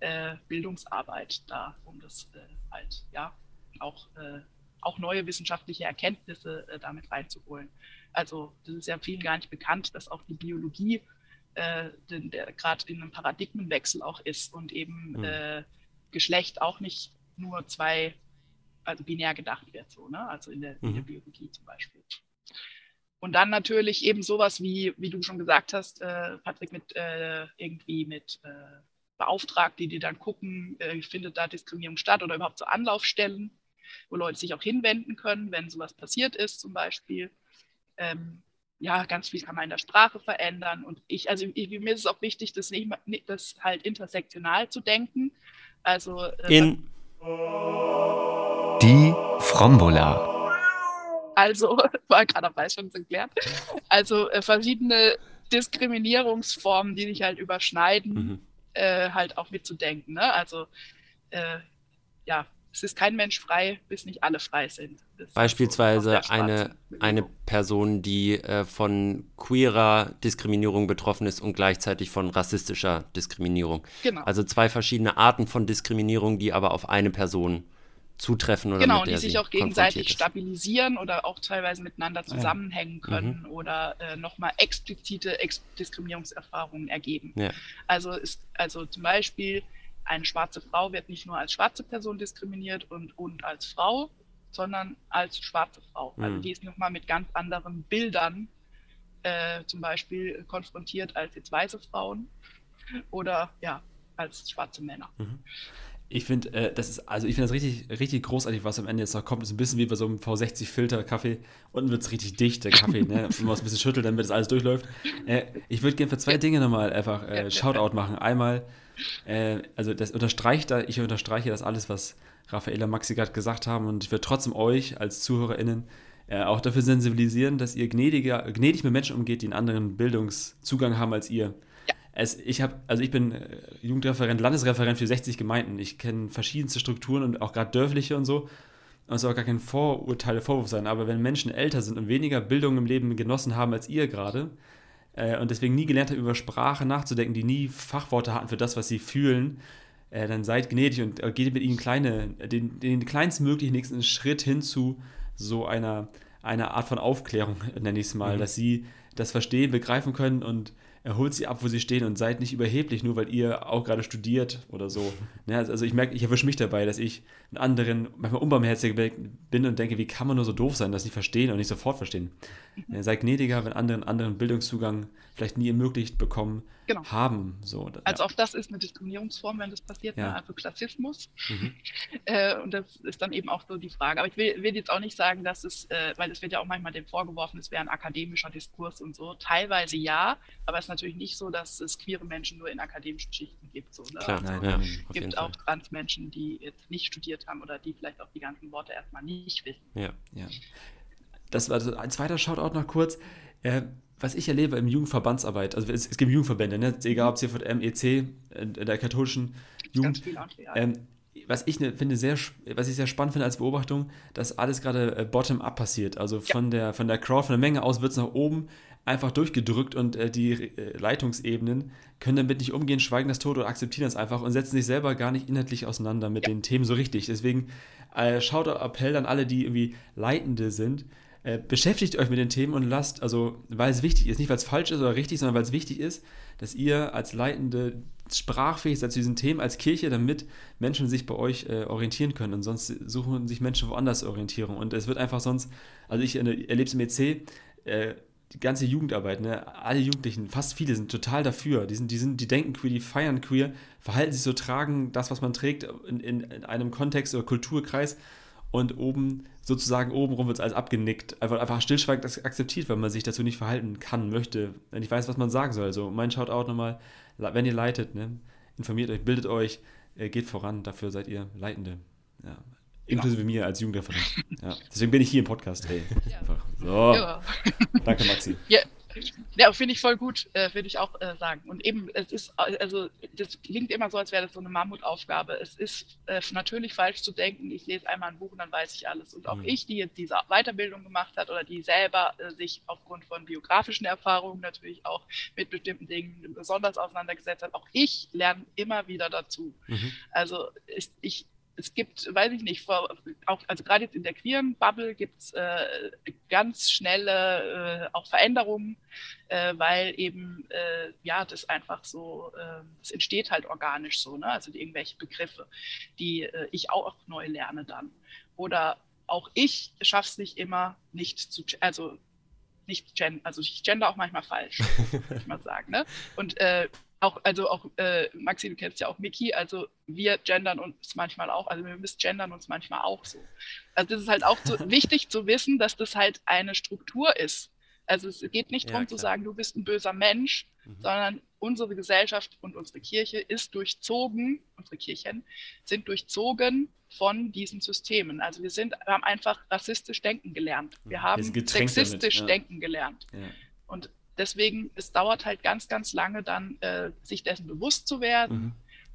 äh, Bildungsarbeit da, um das äh, halt, ja, auch, äh, auch neue wissenschaftliche Erkenntnisse äh, damit reinzuholen. Also das ist ja vielen gar nicht bekannt, dass auch die Biologie äh, gerade in einem Paradigmenwechsel auch ist und eben mhm. Geschlecht auch nicht nur zwei, also binär gedacht wird, so, ne? also in der, in der mhm. Biologie zum Beispiel. Und dann natürlich eben sowas wie, wie du schon gesagt hast, äh, Patrick, mit äh, irgendwie mit äh, Beauftragten, die dann gucken, äh, findet da Diskriminierung statt oder überhaupt so Anlaufstellen, wo Leute sich auch hinwenden können, wenn sowas passiert ist zum Beispiel. Ähm, ja, ganz viel kann man in der Sprache verändern. Und ich, also ich, mir ist es auch wichtig, das, nicht, das halt intersektional zu denken. Also äh, in die Frombola. Also, war gerade am schon erklärt. Also äh, verschiedene Diskriminierungsformen, die sich halt überschneiden, mhm. äh, halt auch mitzudenken. Ne? Also, äh, ja, es ist kein Mensch frei, bis nicht alle frei sind. Beispielsweise eine, eine Person, die äh, von queerer Diskriminierung betroffen ist und gleichzeitig von rassistischer Diskriminierung. Genau. Also zwei verschiedene Arten von Diskriminierung, die aber auf eine Person zutreffen oder genau, die sich auch gegenseitig stabilisieren oder auch teilweise miteinander zusammenhängen können mhm. oder äh, nochmal explizite Ex Diskriminierungserfahrungen ergeben. Ja. Also ist also zum Beispiel eine schwarze Frau wird nicht nur als schwarze Person diskriminiert und, und als Frau, sondern als schwarze Frau. Also mhm. Also die ist nochmal mit ganz anderen Bildern äh, zum Beispiel konfrontiert als jetzt weiße Frauen oder ja, als schwarze Männer. Mhm. Ich finde, äh, das ist, also ich finde das richtig, richtig großartig, was am Ende jetzt noch kommt. Das ist ein bisschen wie bei so einem V60-Filter-Kaffee. Unten wird es richtig dicht, der Kaffee, ne? Wenn man es ein bisschen schüttelt, damit das alles durchläuft. Äh, ich würde gerne für zwei Dinge nochmal einfach äh, Shoutout machen. Einmal, äh, also das unterstreicht ich unterstreiche das alles, was Raffaella Maxi gerade gesagt haben und ich würde trotzdem euch als ZuhörerInnen äh, auch dafür sensibilisieren, dass ihr gnädiger, gnädig mit Menschen umgeht, die einen anderen Bildungszugang haben als ihr. Es, ich habe, also ich bin äh, Jugendreferent, Landesreferent für 60 Gemeinden. Ich kenne verschiedenste Strukturen und auch gerade dörfliche und so. Und es soll auch gar kein Vorurteil, Vorwurf sein. Aber wenn Menschen älter sind und weniger Bildung im Leben genossen haben als ihr gerade äh, und deswegen nie gelernt haben, über Sprache nachzudenken, die nie Fachworte hatten für das, was sie fühlen, äh, dann seid gnädig und äh, geht mit ihnen kleine, den, den kleinstmöglichen nächsten Schritt hin zu so einer, einer Art von Aufklärung, nenne ich es mal, mhm. dass sie das verstehen, begreifen können und holt sie ab, wo sie stehen und seid nicht überheblich, nur weil ihr auch gerade studiert oder so. Ja, also ich merke, ich erwische mich dabei, dass ich einen anderen manchmal unbarmherzig bin und denke, wie kann man nur so doof sein, das nicht verstehen und nicht sofort verstehen. Mhm. Seid gnädiger, wenn andere einen anderen Bildungszugang vielleicht nie ermöglicht bekommen genau. haben. So, also ja. auch das ist eine Diskriminierungsform, wenn das passiert, ja. ne? also Klassismus. Mhm. äh, und das ist dann eben auch so die Frage. Aber ich will, will jetzt auch nicht sagen, dass es, äh, weil es wird ja auch manchmal dem vorgeworfen, es wäre ein akademischer Diskurs und so. Teilweise ja, aber es ist natürlich nicht so, dass es queere Menschen nur in akademischen Schichten gibt. So, ne? Klar, also, ja, es gibt auch Transmenschen, die jetzt nicht studiert haben oder die vielleicht auch die ganzen Worte erstmal nicht wissen. Ja, ja. Das war also ein zweiter Shoutout noch kurz. Äh, was ich erlebe im Jugendverbandsarbeit, also es, es gibt Jugendverbände, ne? egal ob es hier von MEC, äh, der katholischen Jugend. Ähm, was ich ne, finde sehr, was ich sehr spannend finde als Beobachtung, dass alles gerade äh, bottom-up passiert. Also von ja. der von der Crowd, von der Menge aus wird es nach oben einfach durchgedrückt und äh, die äh, Leitungsebenen können damit nicht umgehen, schweigen das tot oder akzeptieren das einfach und setzen sich selber gar nicht inhaltlich auseinander mit ja. den Themen so richtig. Deswegen äh, schaut Appell an alle, die irgendwie Leitende sind, äh, beschäftigt euch mit den Themen und lasst, also weil es wichtig ist, nicht weil es falsch ist oder richtig, sondern weil es wichtig ist, dass ihr als Leitende sprachfähig seid zu diesen Themen als Kirche, damit Menschen sich bei euch äh, orientieren können. Und sonst suchen sich Menschen woanders Orientierung. Und es wird einfach sonst, also ich erlebe es im EC, äh, die ganze Jugendarbeit, ne, alle Jugendlichen, fast viele sind total dafür. Die, sind, die, sind, die denken queer, die feiern queer, verhalten sich so, tragen das, was man trägt, in, in, in einem Kontext oder Kulturkreis und oben, sozusagen obenrum wird es alles abgenickt. Einfach, einfach stillschweigend akzeptiert, weil man sich dazu nicht verhalten kann, möchte, wenn ich weiß, was man sagen soll. Also mein Shoutout nochmal, wenn ihr leitet, ne, informiert euch, bildet euch, äh, geht voran, dafür seid ihr Leitende. Ja. Inklusive mir als Jugendreferent. Ja. Deswegen bin ich hier im Podcast. Hey. Ja. So. Ja. Danke, Maxi. Ja, ja, finde ich voll gut, äh, würde ich auch äh, sagen. Und eben, es ist, also das klingt immer so, als wäre das so eine Mammutaufgabe. Es ist äh, natürlich falsch zu denken, ich lese einmal ein Buch und dann weiß ich alles. Und auch mhm. ich, die jetzt diese Weiterbildung gemacht hat oder die selber äh, sich aufgrund von biografischen Erfahrungen natürlich auch mit bestimmten Dingen besonders auseinandergesetzt hat, auch ich lerne immer wieder dazu. Mhm. Also ich, ich es gibt, weiß ich nicht, vor, auch, also gerade jetzt in der queeren Bubble gibt es äh, ganz schnelle äh, auch Veränderungen, äh, weil eben, äh, ja, das einfach so, es ähm, entsteht halt organisch so, ne? also irgendwelche Begriffe, die äh, ich auch neu lerne dann. Oder auch ich schaffe es nicht immer, nicht zu, also nicht gender, also ich gender auch manchmal falsch, muss ich mal sagen. Ne? Und äh, auch, also auch, äh, Maxi, du kennst ja auch Miki, also wir gendern uns manchmal auch, also wir missgendern uns manchmal auch so. Also das ist halt auch so wichtig zu wissen, dass das halt eine Struktur ist. Also es geht nicht darum ja, zu sagen, du bist ein böser Mensch, mhm. sondern unsere Gesellschaft und unsere Kirche ist durchzogen, unsere Kirchen sind durchzogen von diesen Systemen. Also wir sind, wir haben einfach rassistisch denken gelernt. Wir mhm. haben sexistisch damit, ja. denken gelernt. Ja. Und deswegen, es dauert halt ganz, ganz lange dann, äh, sich dessen bewusst zu werden mhm.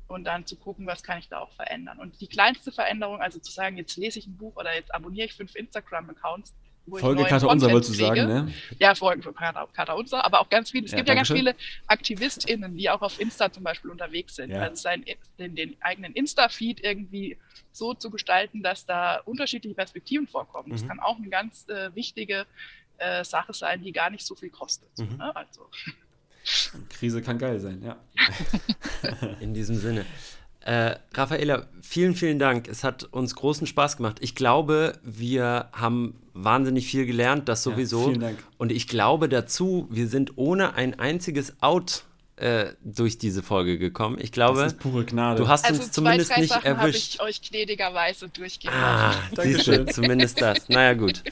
und dann zu gucken, was kann ich da auch verändern. Und die kleinste Veränderung, also zu sagen, jetzt lese ich ein Buch oder jetzt abonniere ich fünf Instagram-Accounts, Folge Kata Unser wolltest du sagen, ne? Ja, Folgen von Kata Unser, aber auch ganz viele, es ja, gibt ja ganz viele AktivistInnen, die auch auf Insta zum Beispiel unterwegs sind. Ja. Also sein, den, den eigenen Insta-Feed irgendwie so zu gestalten, dass da unterschiedliche Perspektiven vorkommen. Mhm. Das kann auch eine ganz äh, wichtige äh, Sache sein, die gar nicht so viel kostet. Mhm. Ne? Also. Krise kann geil sein, ja. In diesem Sinne. Äh, Raffaella, vielen, vielen Dank. Es hat uns großen Spaß gemacht. Ich glaube, wir haben wahnsinnig viel gelernt, das sowieso. Ja, vielen Dank. Und ich glaube dazu, wir sind ohne ein einziges Out äh, durch diese Folge gekommen. Ich glaube, Das ist pure Gnade. du hast Also uns zwei, zumindest drei nicht Sachen erwischt. ich euch gnädigerweise durchgehen Ah, siehst du, zumindest das. Naja, gut.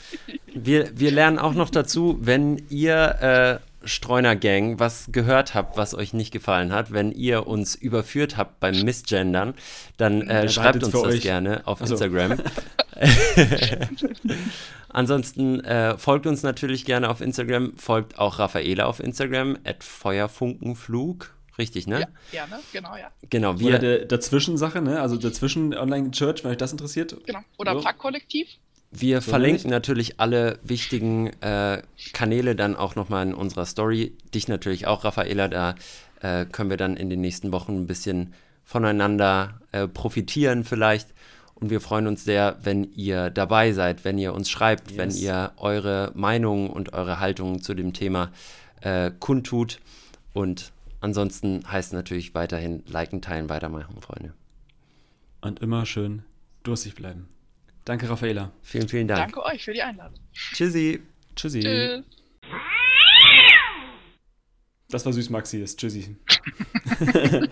Wir, wir lernen auch noch dazu, wenn ihr äh, Streuner Gang was gehört habt, was euch nicht gefallen hat, wenn ihr uns überführt habt beim Missgendern, dann äh, schreibt uns das euch. gerne auf Ach so. Instagram. Ansonsten äh, folgt uns natürlich gerne auf Instagram, folgt auch Raffaela auf Instagram, at Feuerfunkenflug. Richtig, ne? Ja, gerne, genau, ja. Genau, Oder wir, der Dazwischen-Sache, ne? Also dazwischen Online-Church, wenn euch das interessiert. genau. Oder So. Packkollektiv. Wir So verlinken natürlich alle wichtigen äh, Kanäle dann auch nochmal in unserer Story. Dich natürlich auch, Raffaela. Da äh, können wir dann in den nächsten Wochen ein bisschen voneinander äh, profitieren vielleicht. Und wir freuen uns sehr, wenn ihr dabei seid, wenn ihr uns schreibt, Yes. wenn ihr eure Meinungen und eure Haltungen zu dem Thema äh, kundtut. Und ansonsten heißt natürlich weiterhin liken, teilen, weitermachen, Freunde. Und immer schön durstig bleiben. Danke, Raffaela. Vielen, vielen Dank. Danke euch für die Einladung. Tschüssi. Tschüssi. Tschüss. Das war süß, Maxi. Das Tschüssi.